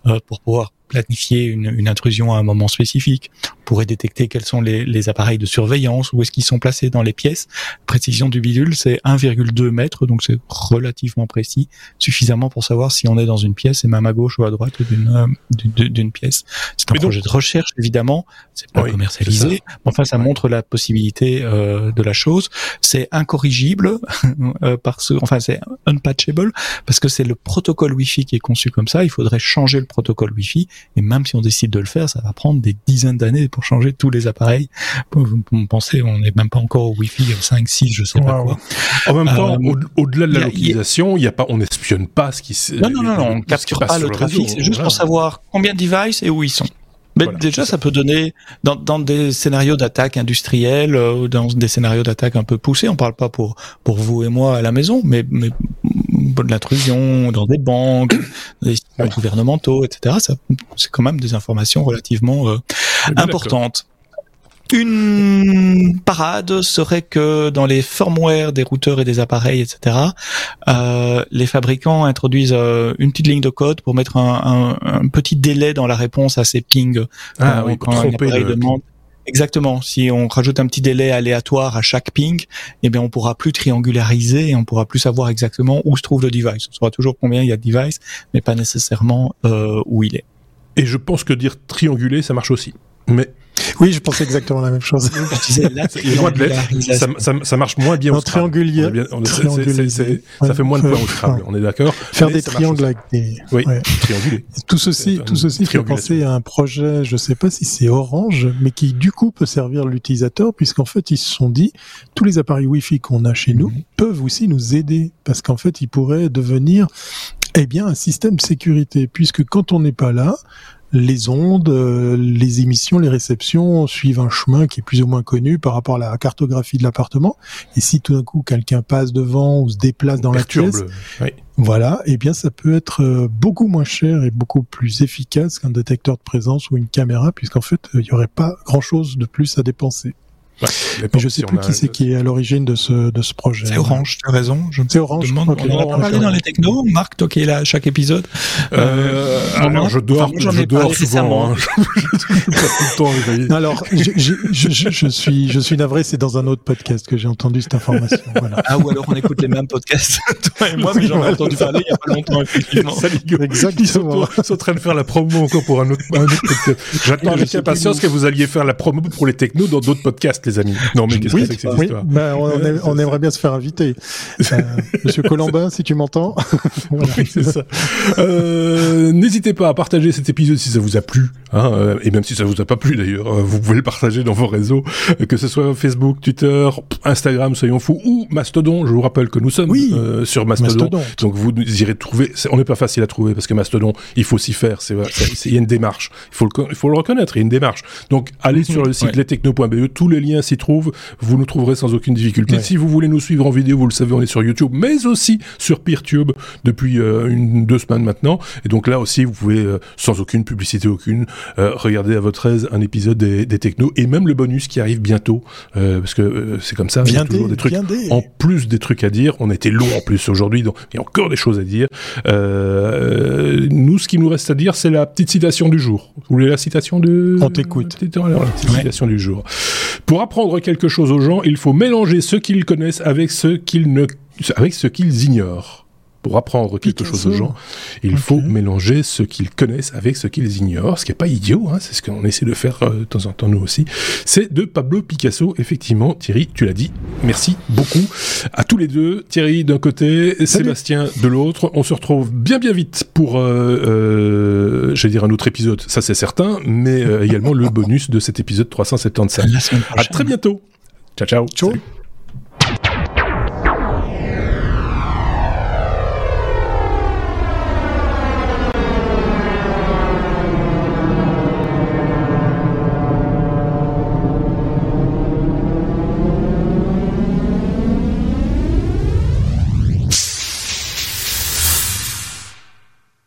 euh, pour pouvoir planifier une, une, intrusion à un moment spécifique, on pourrait détecter quels sont les, les appareils de surveillance, où est-ce qu'ils sont placés dans les pièces. Précision du bidule, c'est 1,2 mètres, donc c'est relativement précis, suffisamment pour savoir si on est dans une pièce et même à gauche ou à droite d'une euh, pièce. C'est un projet de recherche, évidemment, c'est pas commercialisé, mais enfin ça montre la possibilité euh, de la chose. C'est incorrigible, euh, parce, enfin c'est unpatchable, parce que c'est le protocole Wi-Fi qui est conçu comme ça, il faudrait changer le protocole Wi-Fi et même si on décide de le faire, ça va prendre des dizaines d'années pour changer tous les appareils. Vous, pensez, on n'est même pas encore au Wi-Fi 5, 6, je sais pas quoi. En même temps, euh, au-delà de la localisation, il y a pas, on n'espionne pas ce qui se. Non, non, non, on capture pas le trafic. C'est juste pour savoir combien de devices et où ils sont. Mais déjà, ça peut donner dans, dans des scénarios d'attaque industrielle, euh, dans des scénarios d'attaque un peu poussés. On parle pas pour pour vous et moi à la maison, mais, mais de l'intrusion dans des banques, des systèmes gouvernementaux, etc. Ça, c'est quand même des informations relativement euh, importantes. Une parade serait que dans les firmware des routeurs et des appareils, etc., euh, les fabricants introduisent euh, une petite ligne de code pour mettre un, un, un, petit délai dans la réponse à ces pings ah, oui, quand un appareil demande. Exactement. Si on rajoute un petit délai aléatoire à chaque ping, eh bien, on pourra plus triangulariser et on pourra plus savoir exactement où se trouve le device. On saura toujours combien il y a de device, mais pas nécessairement euh, où il est. Et je pense que dire trianguler, ça marche aussi. Mais oui, je pensais exactement la même chose. ça, ça, ça, marche moins bien au triangulier. Ça fait moins de points au Scrabble, on est d'accord. Faire des triangles avec des. Oui, trianguler. Tout ceci, tout ceci fait penser à un projet, je sais pas si c'est Orange, mais qui du coup peut servir l'utilisateur, puisqu'en fait ils se sont dit, tous les appareils Wi-Fi qu'on a chez nous mhm. peuvent aussi nous aider, parce qu'en fait ils pourraient devenir eh bien, un système de sécurité, puisque quand on n'est pas là, les ondes, euh, les émissions, les réceptions suivent un chemin qui est plus ou moins connu par rapport à la cartographie de l'appartement. Et si tout d'un coup quelqu'un passe devant ou se déplace dans la pièce, voilà, eh bien ça peut être euh, beaucoup moins cher et beaucoup plus efficace qu'un détecteur de présence ou une caméra, puisqu'en fait il n'y aurait pas grand-chose de plus à dépenser. Ouais, mais je sais plus qui c'est qui est à l'origine de ce de ce projet. C'est Orange, tu as raison. Je c'est Orange. Demande, okay. On en a pas parlé dans les technos. Marc, toi qui es là à chaque épisode. Euh, euh alors je dors, enfin, je dors souvent. Hein. alors, je, je, je, je, suis je suis navré. C'est dans un autre podcast que j'ai entendu cette information. Voilà. Ah ou alors on écoute les mêmes podcasts, toi et moi, mais j'en ai entendu parler il y a pas longtemps effectivement. Exactement. Ils sont en train de faire la promo encore pour un autre, un autre podcast. J'attends avec impatience que vous alliez faire la promo pour les technos dans d'autres podcasts les amis. Non, mais qu'est-ce que c'est que cette histoire bah, on, on, aimerait bien se faire inviter. Euh, Monsieur Colombin, si tu m'entends. voilà. Oui, c'est ça. Euh, N'hésitez pas à partager cet épisode si ça vous a plu, hein, euh, et même si ça vous a pas plu d'ailleurs, vous pouvez le partager dans vos réseaux, que ce soit Facebook, Twitter, Instagram, soyons fous, ou Mastodon. Je vous rappelle que nous sommes oui, sur Mastodon, donc vous irez trouver. On n'est pas facile à trouver parce que Mastodon, il faut s'y faire. C'est il y a une démarche. Il faut le, il faut le reconnaître. Il y a une démarche. Donc allez sur le site ouais. lestechno.be, tous les liens s'y trouve, vous nous trouverez sans aucune difficulté. Ouais. Si vous voulez nous suivre en vidéo, vous le savez, on est sur YouTube, mais aussi sur PeerTube depuis euh, une deux semaines maintenant. Et donc là aussi, vous pouvez euh, sans aucune publicité aucune euh, regarder à votre aise un épisode des, des technos et même le bonus qui arrive bientôt, parce que c'est comme ça. il y a toujours des, trucs en plus des trucs à dire. On été long en plus aujourd'hui, donc il y a encore des choses à dire. Nous, ce qui nous reste à dire, c'est la petite citation du jour. Vous voulez la citation de On t'écoute. La petite ouais. citation du jour. Pour apprendre quelque chose aux gens, il faut mélanger ce qu'ils connaissent avec ce qu'ils ne, avec ce qu'ils ignorent. Pour apprendre quelque Picasso. chose aux gens, il okay. faut mélanger ce qu'ils connaissent avec ce qu'ils ignorent, ce qui n'est pas idiot, hein, c'est ce qu'on essaie de faire euh, de temps en temps nous aussi. C'est de Pablo Picasso, effectivement. Thierry, tu l'as dit. Merci beaucoup à tous les deux. Thierry d'un côté, Salut. Sébastien de l'autre. On se retrouve bien bien vite pour, euh, euh, je vais dire un autre épisode, ça c'est certain, mais euh, également le bonus de cet épisode 375. À très bientôt. Ciao ciao. Ciao. Salut.